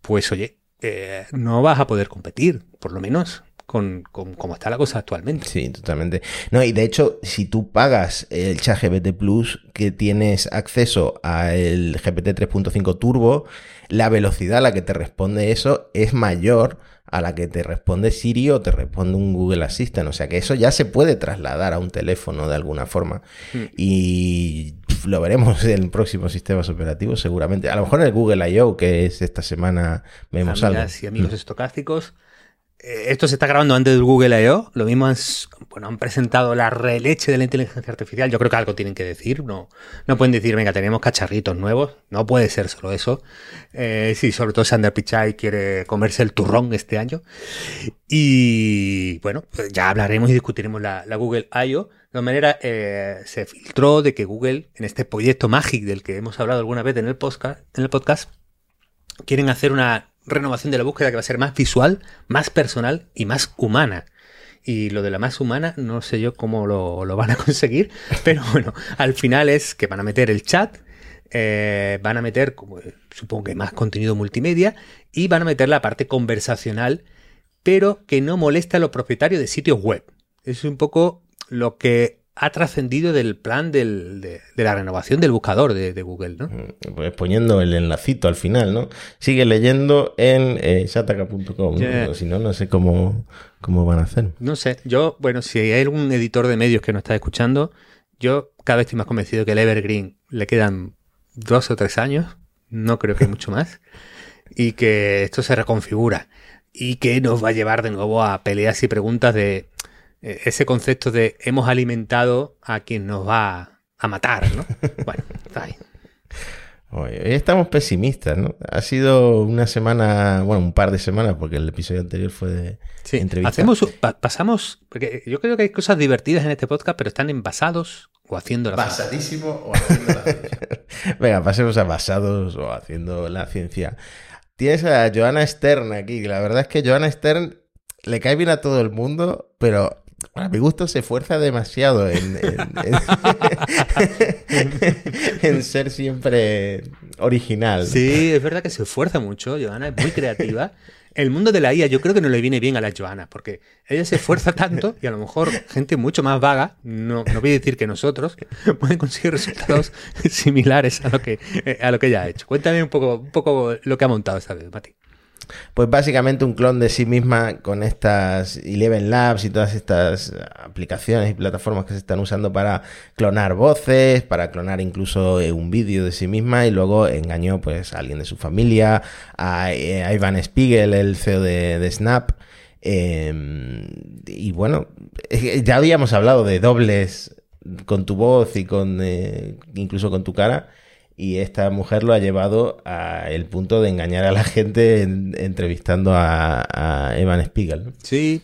pues oye, eh, no vas a poder competir, por lo menos con, con cómo está la cosa actualmente. Sí, totalmente. No, y de hecho, si tú pagas el chat GPT Plus, que tienes acceso al GPT 3.5 Turbo, la velocidad a la que te responde eso es mayor a la que te responde Siri o te responde un Google Assistant. O sea que eso ya se puede trasladar a un teléfono de alguna forma. Hmm. Y lo veremos en próximos sistemas operativos, seguramente. A lo mejor en el Google I.O., que es esta semana, vemos Amigas algo. y amigos estocásticos. Eh, Esto se está grabando antes del Google I.O. Lo mismo bueno, han presentado la releche de la inteligencia artificial. Yo creo que algo tienen que decir. No, no pueden decir, venga, tenemos cacharritos nuevos. No puede ser solo eso. Eh, sí, sobre todo Sander Pichai quiere comerse el turrón este año. Y bueno, pues ya hablaremos y discutiremos la, Google I.O. De todas maneras, eh, se filtró de que Google, en este proyecto Magic del que hemos hablado alguna vez en el podcast quieren hacer una renovación de la búsqueda que va a ser más visual, más personal y más humana. Y lo de la más humana, no sé yo cómo lo, van a conseguir, pero bueno, al final es que van a meter el chat, eh, van a meter, como, eh, supongo que más contenido multimedia, y van a meter la parte conversacional, pero que no molesta a los propietarios de sitios web. Es un poco lo que ha trascendido del plan del- de, de la renovación del buscador de, de Google, ¿no? Pues poniendo el enlacito al final, ¿no? Sigue leyendo en eh, shataka.com, si no, no sé cómo, cómo van a hacer. No sé, yo, bueno, si hay algún editor de medios que nos está escuchando, yo cada vez estoy más convencido que el Evergreen le quedan dos o tres años, no creo que mucho más, y que esto se reconfigura y que nos va a llevar de nuevo a peleas y preguntas de ese concepto de hemos alimentado a quien nos va a matar, ¿no? Bueno, está ahí. Hoy estamos pesimistas, ¿no? Ha sido una semana, bueno, un par de semanas, porque el episodio anterior fue de Sí, entrevista. hacemos, pa- pasamos, porque yo creo que hay cosas divertidas en este podcast, pero están envasados o haciendo la Basadísimo o haciendo la ciencia. Venga, pasemos a basados o haciendo la ciencia. Tienes a Joana Stern aquí. La verdad es que Joana Stern le cae bien a todo el mundo, pero a mi gusto se esfuerza demasiado en, en- en- en ser siempre original. Sí, es verdad que se esfuerza mucho, Joana es muy creativa. El mundo de la IA yo creo que no le viene bien a la Joana, porque ella se esfuerza tanto y a lo mejor gente mucho más vaga, no, no voy a decir que nosotros, pueden conseguir resultados similares a lo que, eh, a lo que ella ha hecho. Cuéntame un poco, un poco lo que ha montado esta vez, Mati. Pues básicamente un clon de sí misma con estas Eleven Labs y todas estas aplicaciones y plataformas que se están usando para clonar voces, para clonar incluso eh, un vídeo de sí misma y luego engañó pues a alguien de su familia, a, eh, Ivan Spiegel, el CEO de, de Snap. eh, y bueno, ya habíamos hablado de dobles con tu voz y con eh, incluso con tu cara. Y esta mujer lo ha llevado al punto de engañar a la gente en- entrevistando a, a Evan Spiegel. ¿no? Sí,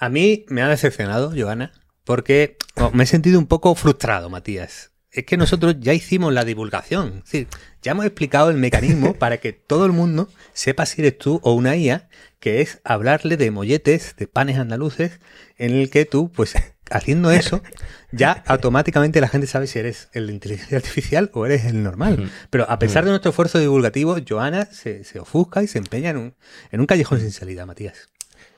a mí me ha decepcionado, Joana, porque oh, me he sentido un poco frustrado, Matías. Es que nosotros ya hicimos la divulgación, es decir, ya hemos explicado el mecanismo para que todo el mundo sepa si eres tú o una IA, que es hablarle de molletes, de panes andaluces, en el que tú, pues, haciendo eso, ya automáticamente la gente sabe si eres el de inteligencia artificial o eres el normal. Pero a pesar de nuestro esfuerzo divulgativo, Joana se, se ofusca y se empeña en un, en un callejón sin salida, Matías.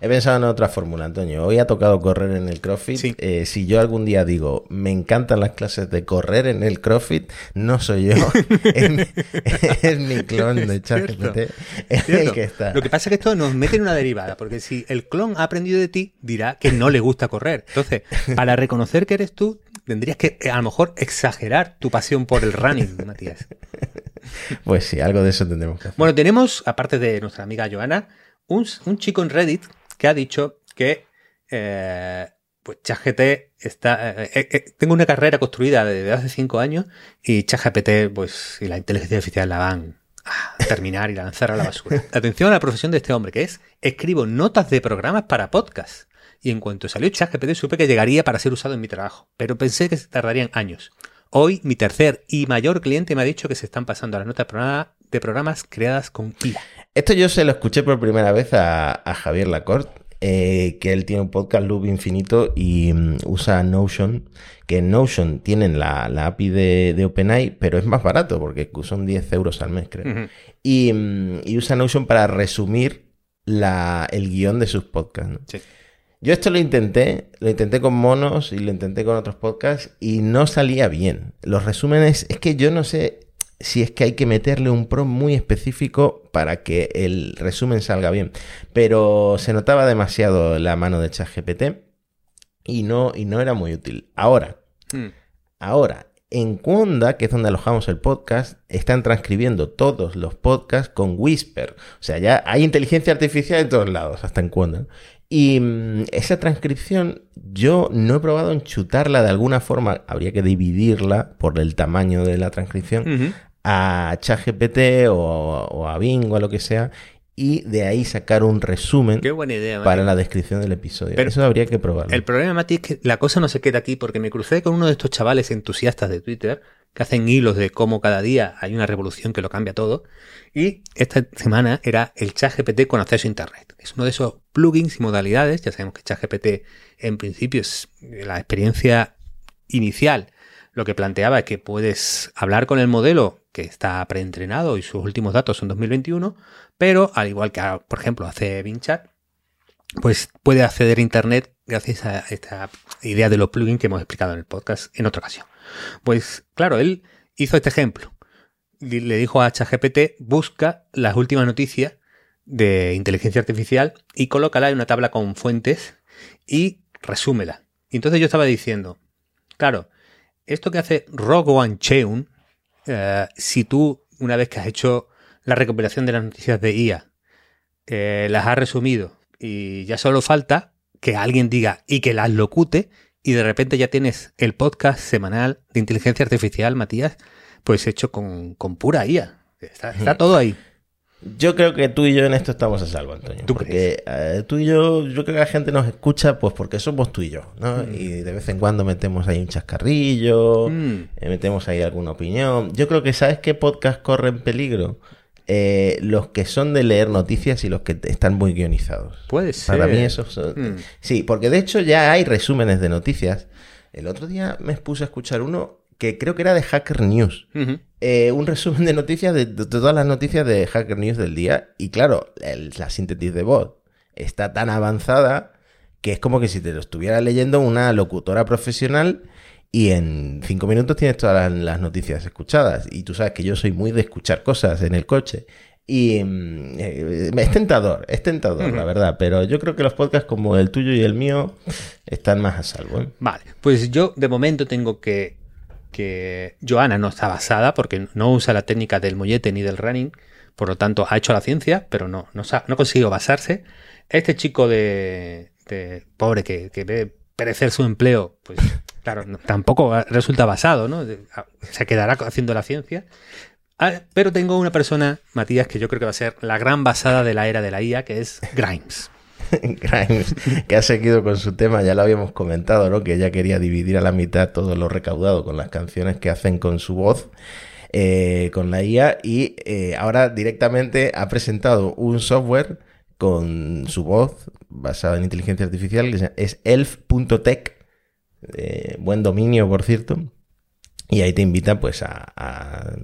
He pensado en otra fórmula, Antonio. Hoy ha tocado correr en el CrossFit. Sí. Eh, si yo algún día digo, me encantan las clases de correr en el CrossFit, no soy yo. es, mi, es mi clon de ChatGPT el ¿Cierto? que está. Lo que pasa es que esto nos mete en una derivada, porque si el clon ha aprendido de ti, dirá que no le gusta correr. Entonces, para reconocer que eres tú, tendrías que eh, a lo mejor exagerar tu pasión por el running, Matías. Pues sí, algo de eso tendremos que hacer. Bueno, tenemos, aparte de nuestra amiga Joana, un, un chico en Reddit que ha dicho que eh, pues ChatGPT está. eh, eh, eh, tengo una carrera construida desde hace cinco años y ChatGPT, pues, y la inteligencia artificial la van a terminar y la lanzar a la basura. Atención a la profesión de este hombre, que es escribo notas de programas para podcast. Y en cuanto salió ChatGPT supe que llegaría para ser usado en mi trabajo, pero pensé que se tardarían años. Hoy mi tercer y mayor cliente me ha dicho que se están pasando a las notas de programas creadas con IA. Esto yo se lo escuché por primera vez a, a Javier Lacorte, eh, que él tiene un podcast Loop Infinito y mm, usa Notion, que en Notion tienen la, la API de, de OpenAI, pero es más barato porque son 10 euros al mes, creo. Y, mm, y usa Notion para resumir la, el guion de sus podcasts. ¿no? Sí. Yo esto lo intenté, lo intenté con monos y lo intenté con otros podcasts y no salía bien. Los resúmenes, es que yo no sé si es que hay que meterle un prompt muy específico para que el resumen salga bien. Pero se notaba demasiado la mano de ChatGPT y no, y no era muy útil. Ahora, Mm. ahora, en Cuonda, que es donde alojamos el podcast, están transcribiendo todos los podcasts con Whisper. O sea, ya hay inteligencia artificial en todos lados, hasta en Cuonda. Y mm, esa transcripción yo no he probado en chutarla de alguna forma, habría que dividirla por el tamaño de la transcripción. A ChatGPT o, o a Bing o a lo que sea y de ahí sacar un resumen Qué buena idea, Mati. para la descripción del episodio. Pero- Eso habría que probarlo. El problema, Mati, es que la cosa no se queda aquí porque me crucé con uno de estos chavales entusiastas de Twitter que hacen hilos de cómo cada día hay una revolución que lo cambia todo. Y esta semana era el ChatGPT con acceso a Internet. Es uno de esos plugins y modalidades. Ya sabemos que ChatGPT en principio es la experiencia inicial. Lo que planteaba es que puedes hablar con el modelo que está preentrenado y sus últimos datos son 2021, pero al igual que, por ejemplo, hace Bing Chat, pues puede acceder a Internet gracias a esta idea de los plugins que hemos explicado en el podcast en otra ocasión. Pues claro, él hizo este ejemplo. Le dijo a ChatGPT, busca las últimas noticias de inteligencia artificial y colócala en una tabla con fuentes y resúmela. Y entonces yo estaba diciendo, claro, esto que hace Rogue One Cheun, eh, si tú, una vez que has hecho la recopilación de las noticias de IA, eh, las has resumido y ya solo falta que alguien diga y que las locute y de repente ya tienes el podcast semanal de inteligencia artificial, Matías, pues hecho con, con pura IA. Está, está todo ahí. Yo creo que tú y yo en esto estamos a salvo, Antonio. ¿Tú porque eh, tú y yo, yo creo que la gente nos escucha pues porque somos tú y yo, ¿no? Mm. Y de vez en cuando metemos ahí un chascarrillo, Mm. eh, metemos ahí alguna opinión. Yo creo que ¿sabes qué podcast corre en peligro? Eh, los que son de leer noticias y los que están muy guionizados. Puede ser. Para mí esos son... Mm. Sí, porque de hecho ya hay resúmenes de noticias. El otro día me puse a escuchar uno que creo que era de Hacker News. Eh, un resumen de noticias de, de todas las noticias de Hacker News del día. Y claro, el- la síntesis de voz está tan avanzada que es como que si te lo estuviera leyendo una locutora profesional y en cinco minutos tienes todas las, las noticias escuchadas. Y tú sabes que yo soy muy de escuchar cosas en el coche. Y mm, eh, es tentador, es tentador, la verdad. Pero yo creo que los podcasts como el tuyo y el mío están más a salvo. ¿eh? Vale, pues yo de momento tengo que que Joana no está basada porque no usa la técnica del mollete ni del running, por lo tanto ha hecho la ciencia, pero no, no, no consiguió basarse. Este chico de, pobre que, ve perecer su empleo, pues claro, tampoco resulta basado, ¿no? Se quedará haciendo la ciencia. Ah, pero tengo una persona, Matías, que yo creo que va a ser la gran basada de la era de la IA, que es Grimes. Grimes, que ha seguido con su tema, ya lo habíamos comentado, ¿no? Que ella quería dividir a la mitad todo lo recaudado con las canciones que hacen con su voz, eh, con la IA, y eh, ahora directamente ha presentado un software con su voz basado en inteligencia artificial, que es elf.tech, eh, buen dominio, por cierto, y ahí te invita pues a,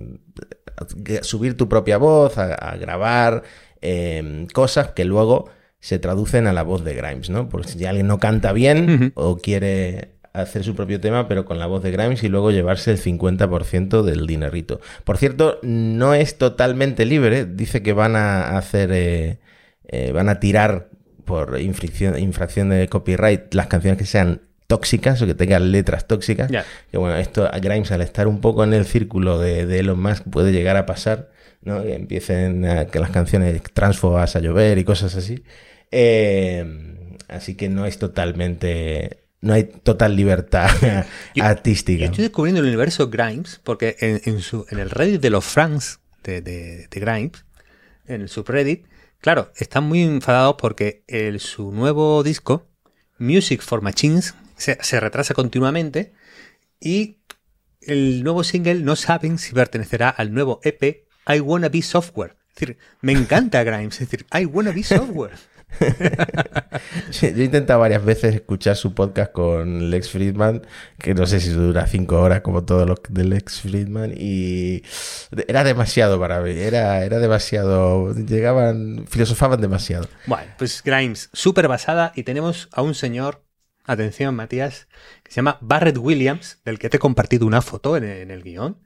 subir tu propia voz, a, a grabar eh, cosas que luego se traducen a la voz de Grimes, ¿no? Porque si alguien no canta bien o quiere hacer su propio tema, pero con la voz de Grimes y luego llevarse el 50% del dinerito. Por cierto, no es totalmente libre. Dice que van a hacer, eh, eh, van a tirar por infracción, infracción de copyright las canciones que sean tóxicas o que tengan letras tóxicas. Que bueno, esto a Grimes al estar un poco en el círculo de, de Elon Musk puede llegar a pasar, ¿no? Que empiecen a, que las canciones transfobas a llover y cosas así. Eh, así que no es totalmente, no hay total libertad Yo- artística. Yo estoy descubriendo el universo Grimes porque en, en su, en el Reddit de los fans de, de- de Grimes, en el subreddit, claro, están muy enfadados porque el, su nuevo disco, Music for Machines, se, se retrasa continuamente y el nuevo single no saben si pertenecerá al nuevo EP I Wanna Be Software. Es decir, me encanta Grimes, es decir, I Wanna Be Software. Yo he intentado varias veces escuchar su podcast con Lex Friedman, que no sé si dura cinco horas como todo lo de Lex Friedman, y era demasiado para mí, era, era demasiado, llegaban, filosofaban demasiado. Bueno, pues Grimes, súper basada y tenemos a un señor, atención Matías, que se llama Barrett Williams, del que te he compartido una foto en, en el guion,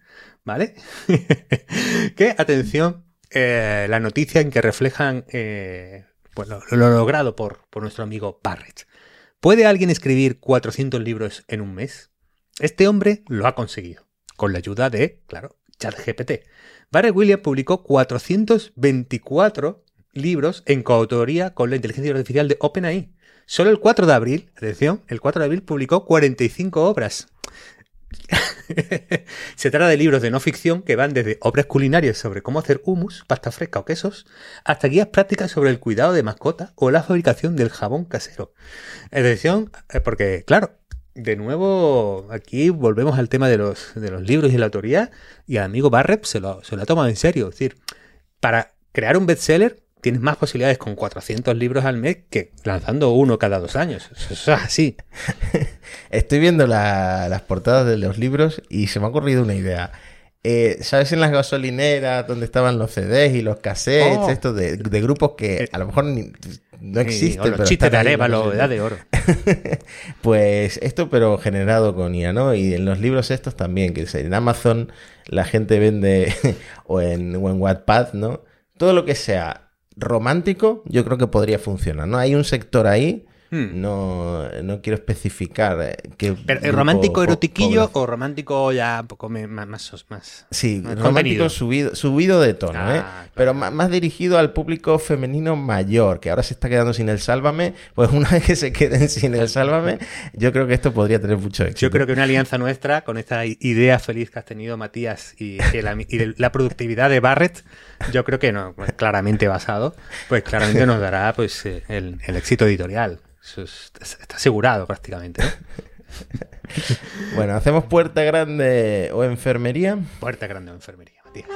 ¿vale? que, atención, eh, la noticia en que reflejan eh, pues lo, lo logrado por, por nuestro amigo Barrett. ¿Puede alguien escribir 400 libros en un mes? Este hombre lo ha conseguido. con la ayuda de, claro, ChatGPT. Barry Williams publicó 424 libros en coautoría con la inteligencia artificial de OpenAI. Solo el 4 de abril, atención, el 4 de abril publicó 45 obras. Se trata de libros de no ficción que van desde obras culinarias sobre cómo hacer hummus, pasta fresca o quesos, hasta guías prácticas sobre el cuidado de mascotas o la fabricación del jabón casero. Atención, eh, porque claro, de nuevo aquí volvemos al tema de los, de los libros y la autoría y al amigo Barrett se lo, se lo ha tomado en serio. Es decir, para crear un bestseller tienes más posibilidades con 400 libros al mes que lanzando uno cada dos años. Eso es así. Estoy viendo las portadas de los libros y se me ha ocurrido una idea. Eh, ¿Sabes en las gasolineras donde estaban los CDs y los cassettes, oh. estos de, grupos que eh, a lo mejor no existen? los chistes de Arevalo, edad de oro. pues esto, pero generado con IA, ¿no? Y en los libros estos también, que en Amazon la gente vende, o, en, o en Wattpad, ¿no? Todo lo que sea romántico, yo creo que podría funcionar, ¿no? Hay un sector ahí, hmm. no, no quiero especificar eh, que... Pero, ¿Romántico erotiquillo o romántico ya un poco más... más, sí, romántico subido, subido de tono, ¿eh? Ah, Pero más, dirigido al público femenino mayor, que ahora se está quedando sin el Sálvame, pues una vez que se queden sin el Sálvame, yo creo que esto podría tener mucho éxito. Yo creo que una alianza nuestra con esta idea feliz que has tenido, Matías, y, la, y la productividad de Barrett yo creo que no, pues, claramente basado, pues claramente nos dará pues eh, el, éxito editorial. Eso está asegurado prácticamente. bueno, ¿hacemos puerta grande o enfermería? Puerta grande o enfermería, Matías.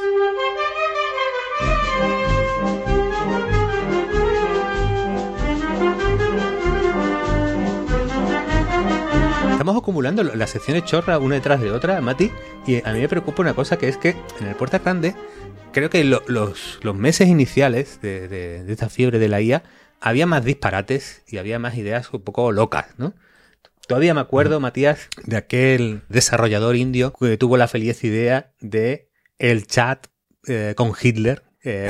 Estamos acumulando las secciones chorra una detrás de otra, Mati, y a mí me preocupa una cosa que es que en el Puerta Grande creo que los, los, meses iniciales de, esta fiebre de la IA había más disparates y había más ideas un poco locas, ¿no? Todavía me acuerdo, Matías, de aquel desarrollador indio que tuvo la feliz idea de el chat eh, con Hitler. Eh,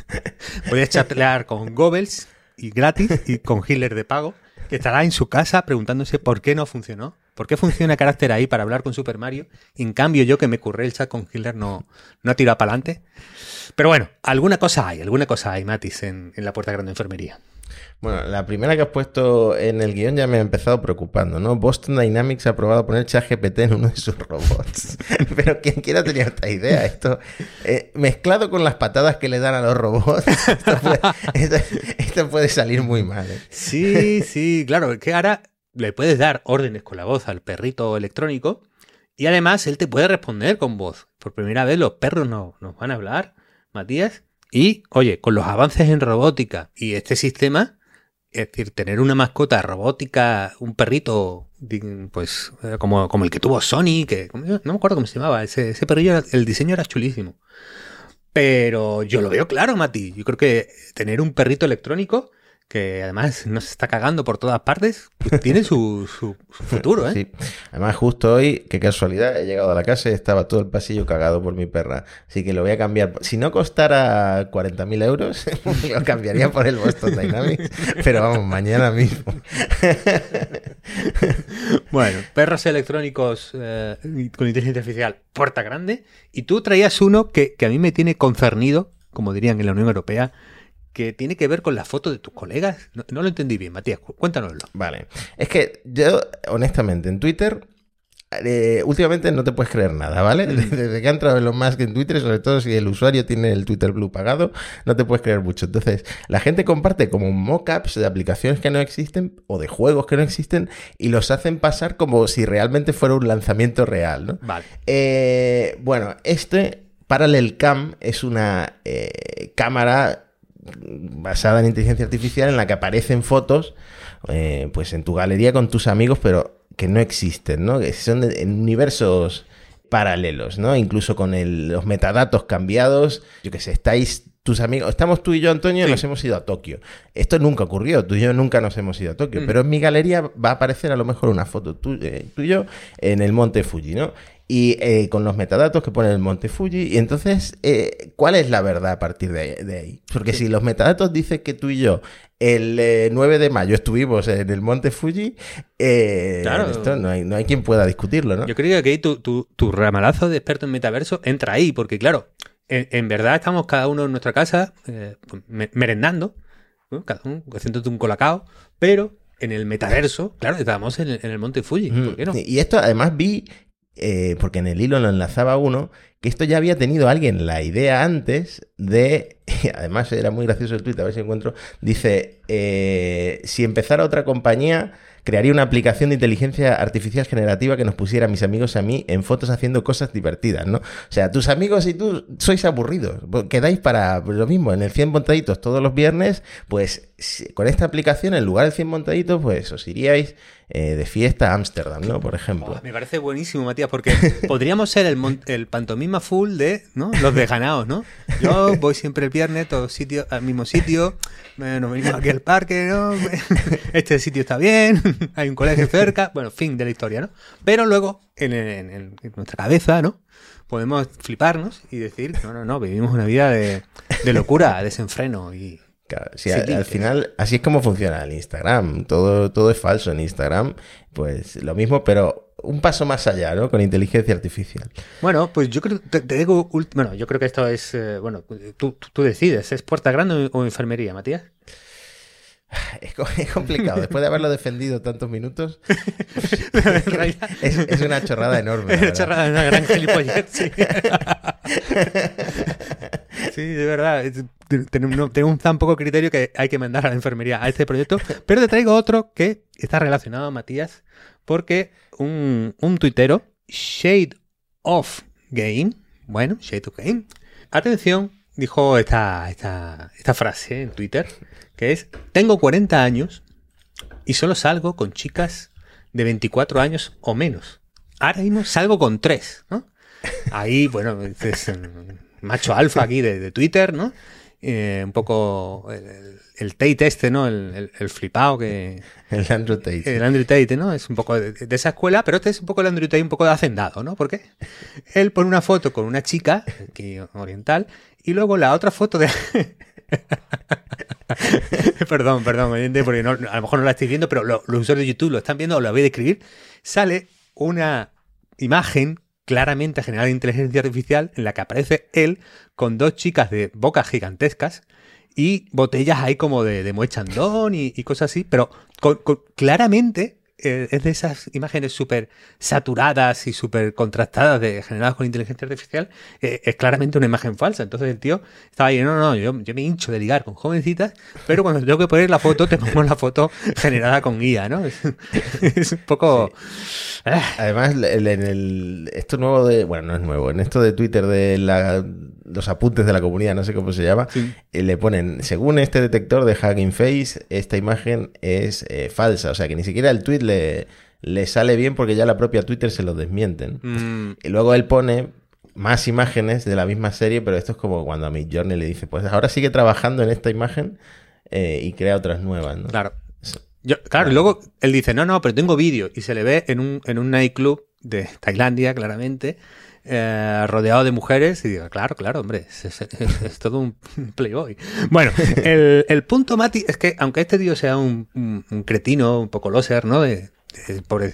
podías chatear con Goebbels y gratis y con Hitler de pago, que estará en su casa preguntándose por qué no funcionó. ¿Por qué funciona carácter ahí para hablar con Super Mario? en cambio, yo que me curré el chat con Hitler no, no tirado para adelante. Pero bueno, alguna cosa hay, alguna cosa hay, Matis, en, la puerta grande enfermería. Bueno, la primera que has puesto en el guion ya me ha empezado preocupando, ¿no? Boston Dynamics ha probado poner ChatGPT en uno de sus robots. Pero ¿quién quiera tener esta idea? Esto, eh, mezclado con las patadas que le dan a los robots, esto puede, salir muy mal. ¿eh? Sí, sí, claro, que ahora le puedes dar órdenes con la voz al perrito electrónico y además él te puede responder con voz. Por primera vez los perros no, nos van a hablar, Matías. Y, oye, con los avances en robótica y este sistema, es decir, tener una mascota robótica, un perrito, pues, eh, como, como el que tuvo Sony, que no me acuerdo cómo se llamaba, ese, ese perrillo, el diseño era chulísimo. Pero yo lo veo claro, Mati. Yo creo que tener un perrito electrónico que además nos está cagando por todas partes, tiene su, futuro, ¿eh? Sí. Además, justo hoy, qué casualidad, he llegado a la casa y estaba todo el pasillo cagado por mi perra. Así que lo voy a cambiar. Si no costara 40.000 euros, lo cambiaría por el Boston Dynamics. Pero vamos, mañana mismo. bueno, perros electrónicos eh, con inteligencia artificial, puerta grande. Y tú traías uno que, que a mí me tiene concernido, como dirían en la Unión Europea, que tiene que ver con la foto de tus colegas. No, lo entendí bien, Matías, cuéntanoslo. Vale. Es que yo, honestamente, en Twitter eh, últimamente no te puedes creer nada, ¿vale? Mm. Desde que ha entrado Elon Musk en Twitter, sobre todo si el usuario tiene el Twitter Blue pagado, no te puedes creer mucho. Entonces, la gente comparte como mockups de aplicaciones que no existen o de juegos que no existen y los hacen pasar como si realmente fuera un lanzamiento real, ¿no? Vale. Eh, bueno, este Parallel Cam es una eh, cámara basada en inteligencia artificial en la que aparecen fotos eh, pues en tu galería con tus amigos, pero que no existen, ¿no? Que son en universos paralelos, ¿no? Incluso con los metadatos cambiados, yo que sé, estáis tus amigos, estamos tú y yo, Antonio, y nos hemos ido a Tokio. Esto nunca ocurrió, tú y yo nunca nos hemos ido a Tokio, mm. pero en mi galería va a aparecer a lo mejor una foto tú, eh, tú y yo en el monte Fuji, ¿no? y eh, con los metadatos que pone el Monte Fuji. Y entonces, eh, ¿cuál es la verdad a partir de, ahí? Porque si los metadatos dicen que tú y yo el 9 eh, de mayo estuvimos en el Monte Fuji. Claro. Esto no hay, no hay quien pueda discutirlo, ¿no? Yo creo que ahí tu, tu, tu ramalazo de experto en metaverso entra ahí, porque claro, en, verdad estamos cada uno en nuestra casa eh, pues, me- merendando, ¿no? cada uno haciéndote un colacao, pero en el metaverso, claro, estábamos en el, Monte Fuji, ¿por qué no? Mm. Y esto además vi, eh, porque en el hilo lo enlazaba uno, que esto ya había tenido alguien la idea antes de, además era muy gracioso el tweet, a ver si encuentro, dice, eh, si empezara otra compañía, crearía una aplicación de inteligencia artificial generativa que nos pusiera a mis amigos y a mí en fotos haciendo cosas divertidas, ¿no? O sea, tus amigos y tú sois aburridos, quedáis para lo mismo, en el 100 montaditos todos los viernes, pues con esta aplicación, en lugar del 100 montaditos, pues os iríais eh, de fiesta a Ámsterdam, ¿no? Por ejemplo. Me parece buenísimo, Matías, porque podríamos ser el, el pantomima full de ¿no? los desganados, ¿no? Yo voy siempre el viernes todos sitios, al mismo sitio, eh, nos venimos aquí al parque, ¿no? Este sitio está bien, hay un colegio cerca, bueno, fin de la historia, ¿no? Pero luego, en, en- en- en nuestra cabeza, ¿no? Podemos fliparnos y decir, no, no, no, vivimos una vida de, de locura, desenfreno y... Claro, sí, Sí, al, final, así es como funciona el Instagram. Todo, todo es falso en Instagram. Pues lo mismo, pero un paso más allá, ¿no? Con inteligencia artificial. Bueno, pues yo creo, te, te digo, bueno, yo creo que esto es, eh, bueno, tú, tú- tú decides, ¿es puerta grande o enfermería, Matías? Es, co- es complicado. Después de haberlo defendido tantos minutos, es, es una chorrada enorme. es una chorrada, una gran gilipollez, sí. Sí, de verdad. es- Tenemos no, tan poco criterio que hay que mandar a la enfermería a este proyecto. Pero te traigo otro que está relacionado, Matías, porque un, un tuitero, Shade of Game, bueno, Shade of Game, atención, dijo esta, esta, esta frase en Twitter, que es, tengo 40 años y solo salgo con chicas de 24 años o menos. Ahora mismo salgo con tres, ¿no? Ahí, bueno, es macho alfa aquí de, de Twitter, ¿no? Eh, un poco el, el- el Tate este, ¿no? El, el, el flipado que... El Andrew Tate. El Andrew Tate, ¿no? Es un poco de, de esa escuela, pero este es un poco el Andrew Tate un poco de hacendado, ¿no? Porque él pone una foto con una chica, aquí oriental, y luego la otra foto de... perdón, perdón, oyente, porque a lo mejor no la estáis viendo, pero lo- los usuarios de YouTube lo están viendo o lo voy a describir. Sale una imagen claramente generada de inteligencia artificial en la que aparece él con dos chicas de bocas gigantescas y botellas ahí como de, de Moet Chandon y, y cosas así, pero claramente eh, es de esas imágenes súper saturadas y súper contrastadas de, generadas con inteligencia artificial, eh, es claramente una imagen falsa. Entonces el tío estaba ahí, no, no, yo, yo me hincho de ligar con jovencitas, pero cuando tengo que poner la foto, te pongo la foto generada con guía, ¿no? Es, es un poco... Ah, Además, en el, esto nuevo de. Bueno, no es nuevo. En esto de Twitter de la- los apuntes de la comunidad, no sé cómo se llama, Sí. eh, le ponen, según este detector de Hugging Face, esta imagen es falsa. O sea que ni siquiera el tweet le, le sale bien porque ya la propia Twitter se lo desmienten. mm, Y luego él pone más imágenes de la misma serie, pero esto es como cuando a Mid Journey le dice, pues ahora sigue trabajando en esta imagen eh, y crea otras nuevas, ¿no? Claro. Yo- claro, y luego él dice, no, no, pero tengo vídeo. Y se le ve en un, en un nightclub de Tailandia, claramente, eh, rodeado de mujeres. Y digo, claro, claro, hombre, es, es- es- todo un playboy. Bueno, el, el punto, Mati, es que aunque este tío sea un, un- un cretino, un poco loser, ¿no? Pobre-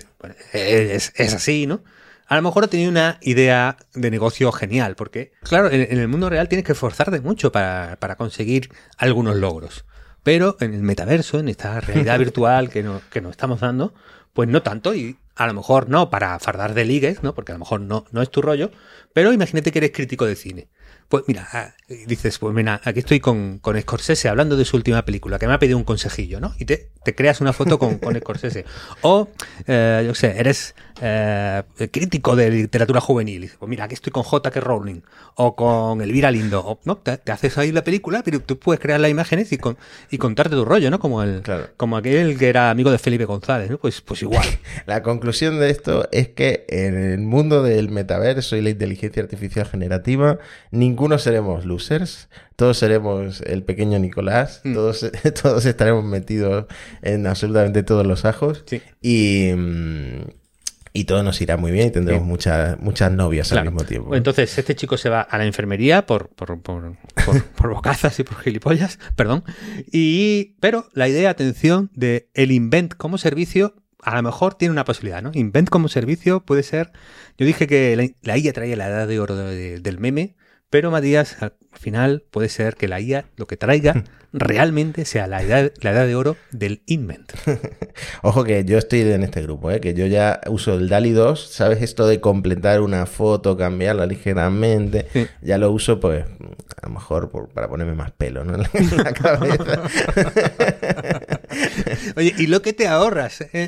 es, es así, ¿no? A lo mejor ha tenido una idea de negocio genial, porque, claro, en, en el mundo real tienes que esforzarte mucho para, para conseguir algunos logros. Pero en el metaverso, en esta realidad virtual que, no- que nos estamos dando, pues no tanto. Y a lo mejor no para fardar de ligues, ¿no? Porque a lo mejor no, no es tu rollo. Pero imagínate que eres crítico de cine. Pues mira, ah, dices, pues mira, aquí estoy con, con Scorsese hablando de su última película, que me ha pedido un consejillo, ¿no? Y te, te creas una foto con, con Scorsese. O, eh, yo sé, eres eh, crítico de literatura juvenil. Pues mira, aquí estoy con J.K. Rowling. O con Elvira Lindo. O, ¿no? Te, te haces ahí la película, pero tú puedes crear las imágenes y, con, y contarte tu rollo, ¿no? Como, el, Claro. como aquel que era amigo de Felipe González, ¿no? Pues, pues igual. La conclusión de esto es que en el mundo del metaverso y la inteligencia artificial generativa, ninguno seremos losers, todos seremos el pequeño Nicolás, Mm. todos, todos estaremos metidos en absolutamente todos los ajos. Sí. Y, y todo nos irá muy bien y tendremos Sí. muchas, muchas novias Claro. al mismo tiempo. Entonces, este chico se va a la enfermería por, por, por, por, por bocazas y por gilipollas, perdón. Y, pero la idea, atención, de el invent como servicio, a lo mejor tiene una posibilidad, ¿no? Invent como servicio puede ser. Yo dije que la, la IA traía la edad de oro de- del meme, pero Matías, al final puede ser que la IA lo que traiga realmente sea la edad, la edad de oro del invent. Ojo que yo estoy en este grupo, ¿eh? que yo ya uso el DALI 2, ¿sabes? Esto de completar una foto, cambiarla ligeramente, Sí. ya lo uso pues a lo mejor por- para ponerme más pelo ¿no? en la cabeza. Oye, ¿y lo que te ahorras? eh?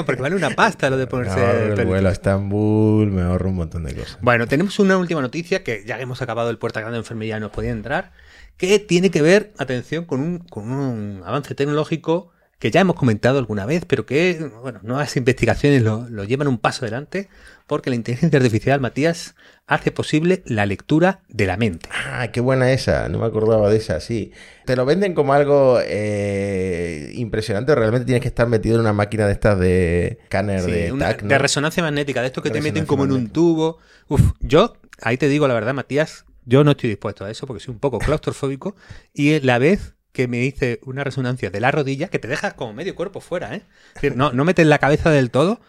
Porque vale una pasta lo de me ponerse ahorro el vuelo a Estambul, me ahorro un montón de cosas. Bueno, tenemos una última noticia que ya que hemos acabado el Puerta Grande de Enfermería nos podía entrar, que tiene que ver, atención, con un, con un avance tecnológico que ya hemos comentado alguna vez, pero que, bueno, nuevas investigaciones lo, lo llevan un paso adelante, porque la inteligencia artificial, Matías, hace posible la lectura de la mente. Ah, qué buena esa, no me acordaba de esa, sí. Te lo venden como algo eh, impresionante, realmente tienes que estar metido en una máquina de estas de Sí, de una- TAC, ¿no? de resonancia magnética, de esto que te meten como en un tubo. Uf, yo, ahí te digo la verdad, Matías, yo no estoy dispuesto a eso porque soy un poco claustrofóbico y la vez que me hice una resonancia de la rodilla, que te deja como medio cuerpo fuera, ¿eh? Es decir, no, no metes la cabeza del todo.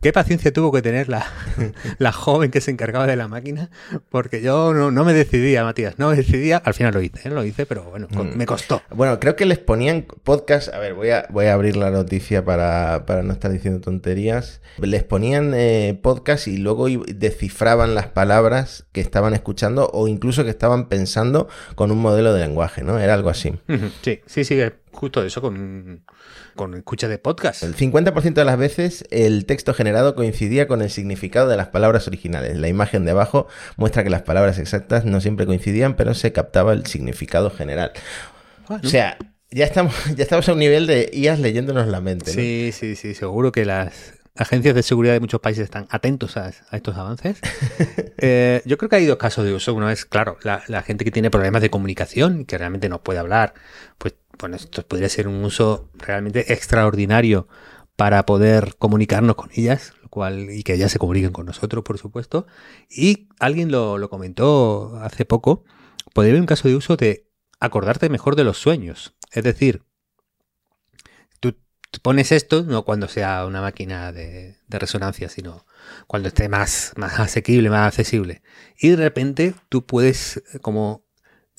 ¿Qué paciencia tuvo que tener la, la joven que se encargaba de la máquina? Porque yo no, no me decidía, Matías, no me decidía. Al final lo hice, ¿eh? lo hice, pero bueno, Mm. me costó. Bueno, creo que les ponían podcast. A ver, voy a, voy a abrir la noticia para, para no estar diciendo tonterías. Les ponían eh, podcast y luego descifraban las palabras que estaban escuchando o incluso que estaban pensando con un modelo de lenguaje, ¿no? Era algo así. Sí, sí, sí, justo eso con, con escucha de podcast. El 50% de las veces el texto generado coincidía con el significado de las palabras originales. La imagen de abajo muestra que las palabras exactas no siempre coincidían, pero se captaba el significado general. Bueno. O sea, ya estamos, ya estamos a un nivel de IAS leyéndonos la mente. ¿no? Sí, sí, sí, seguro que las agencias de seguridad de muchos países están atentos a, a estos avances. Eh, yo creo que hay dos casos de uso. Uno es, claro, la, la gente que tiene problemas de comunicación, que realmente no puede hablar, pues bueno, esto podría ser un uso realmente extraordinario para poder comunicarnos con ellas, lo cual, y que ellas se comuniquen con nosotros, por supuesto. Y alguien lo, comentó hace poco, podría haber un caso de uso de acordarte mejor de los sueños. Es decir, tú tú pones esto, no cuando sea una máquina de, de resonancia, sino cuando esté más, más asequible, más accesible. Y de repente tú puedes, eh, como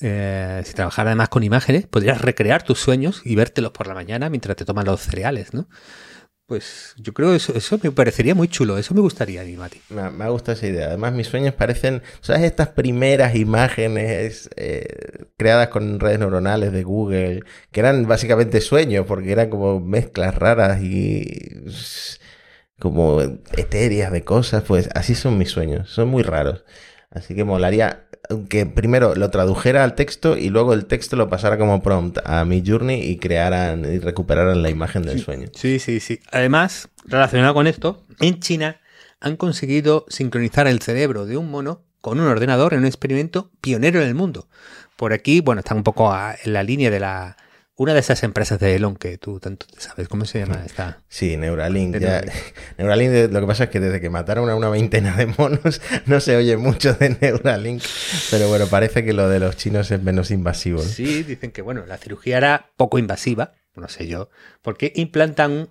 eh, si trabajar además con imágenes, podrías recrear tus sueños y vértelos por la mañana mientras te toman los cereales, ¿no? Pues yo creo eso, eso me parecería muy chulo, eso me gustaría a mí, Mati. Me ha gustado esa idea. Además, mis sueños parecen, ¿sabes? Estas primeras imágenes eh, creadas con redes neuronales de Google, que eran básicamente sueños, porque eran como mezclas raras y como etéreas de cosas. Pues así son mis sueños, son muy raros. Así que molaría que primero lo tradujera al texto y luego el texto lo pasara como prompt a mi journey y crearan y recuperaran la imagen del sueño. Sí, sí, sí. Además, relacionado con esto, en China han conseguido sincronizar el cerebro de un mono con un ordenador en un experimento pionero en el mundo. Por aquí, bueno, está un poco a- en la línea de la una de esas empresas de Elon que tú tanto te sabes cómo se llama esta. Sí, Neuralink. Ya- Neuralink. Lo que pasa es que desde que mataron a una veintena de monos no se oye mucho de Neuralink. Pero bueno, parece que lo de los chinos es menos invasivo. ¿no? Sí, dicen que bueno, la cirugía era poco invasiva, no sé yo, porque implantan un,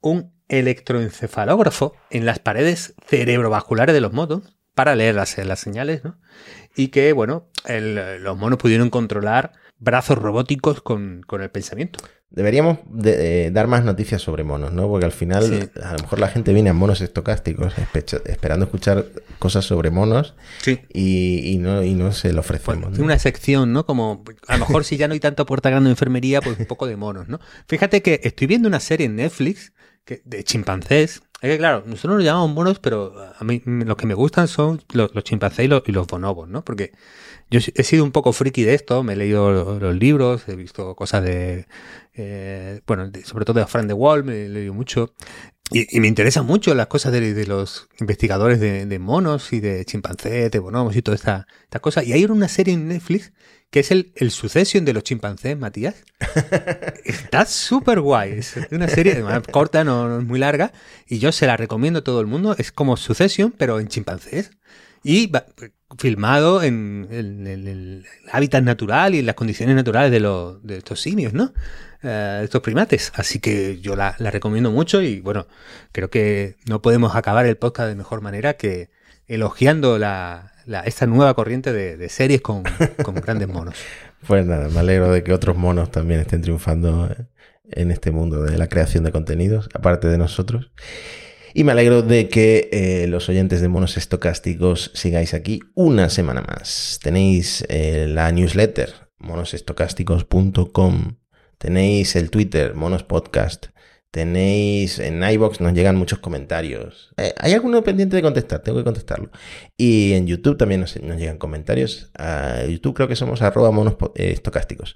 un electroencefalógrafo en las paredes cerebrovasculares de los monos para leer las, las señales, ¿no? Y que, bueno, el- los monos pudieron controlar brazos robóticos con, con el pensamiento. Deberíamos de- eh, dar más noticias sobre monos, ¿no? Porque al final Sí. a lo mejor la gente viene a monos estocásticos esperando escuchar cosas sobre monos Sí. y, y no, y no se lo Bueno, ofrecemos. tiene ¿no? una sección, ¿no? Como, a lo mejor si ya no hay tanta puerta grande de enfermería, pues un poco de monos, ¿no? Fíjate que estoy viendo una serie en Netflix de chimpancés. Es que claro, nosotros nos llamamos monos, pero a mí los que me gustan son los, los chimpancés y los, los bonobos, ¿no? Porque yo he sido un poco friki de esto, me he leído lo- los libros, he visto cosas de, eh, bueno, sobre todo de Fran de Wall, me he leído mucho. y, me interesan mucho las cosas de, los investigadores de, monos y de chimpancés, de bonobos y todas estas esta cosas. Y hay una serie en Netflix que es el, el Succession de los chimpancés, Matías. Está súper guay. Es una serie corta, no, es muy larga. Y yo se la recomiendo a todo el mundo. Es como Succession, pero en chimpancés. Y filmado en, el hábitat natural y en las condiciones naturales de, los, de estos simios, ¿no? Eh, estos primates. Así que yo la, recomiendo mucho y bueno, creo que no podemos acabar el podcast de mejor manera que elogiando la, esta nueva corriente de, series con, grandes monos. Pues nada, me alegro de que otros monos también estén triunfando eh, en este mundo de la creación de contenidos, aparte de nosotros. Y me alegro de que eh, los oyentes de Monos Estocásticos sigáis aquí una semana más. Tenéis la newsletter monosestocásticos.com Tenéis el Twitter, Monos Podcast. Tenéis en iBox, nos llegan muchos comentarios. Eh, hay alguno pendiente de contestar, tengo que contestarlo. Y en YouTube también nos, llegan comentarios. A YouTube creo que somos arroba monos eh, estocásticos.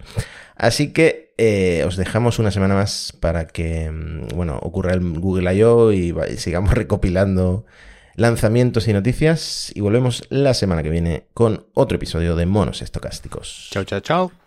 Así que eh, os dejamos una semana más para que, mm, bueno, ocurra el Google I.O. y sigamos recopilando lanzamientos y noticias. Y volvemos la semana que viene con otro episodio de Monos Estocásticos. Chao, chao, chao.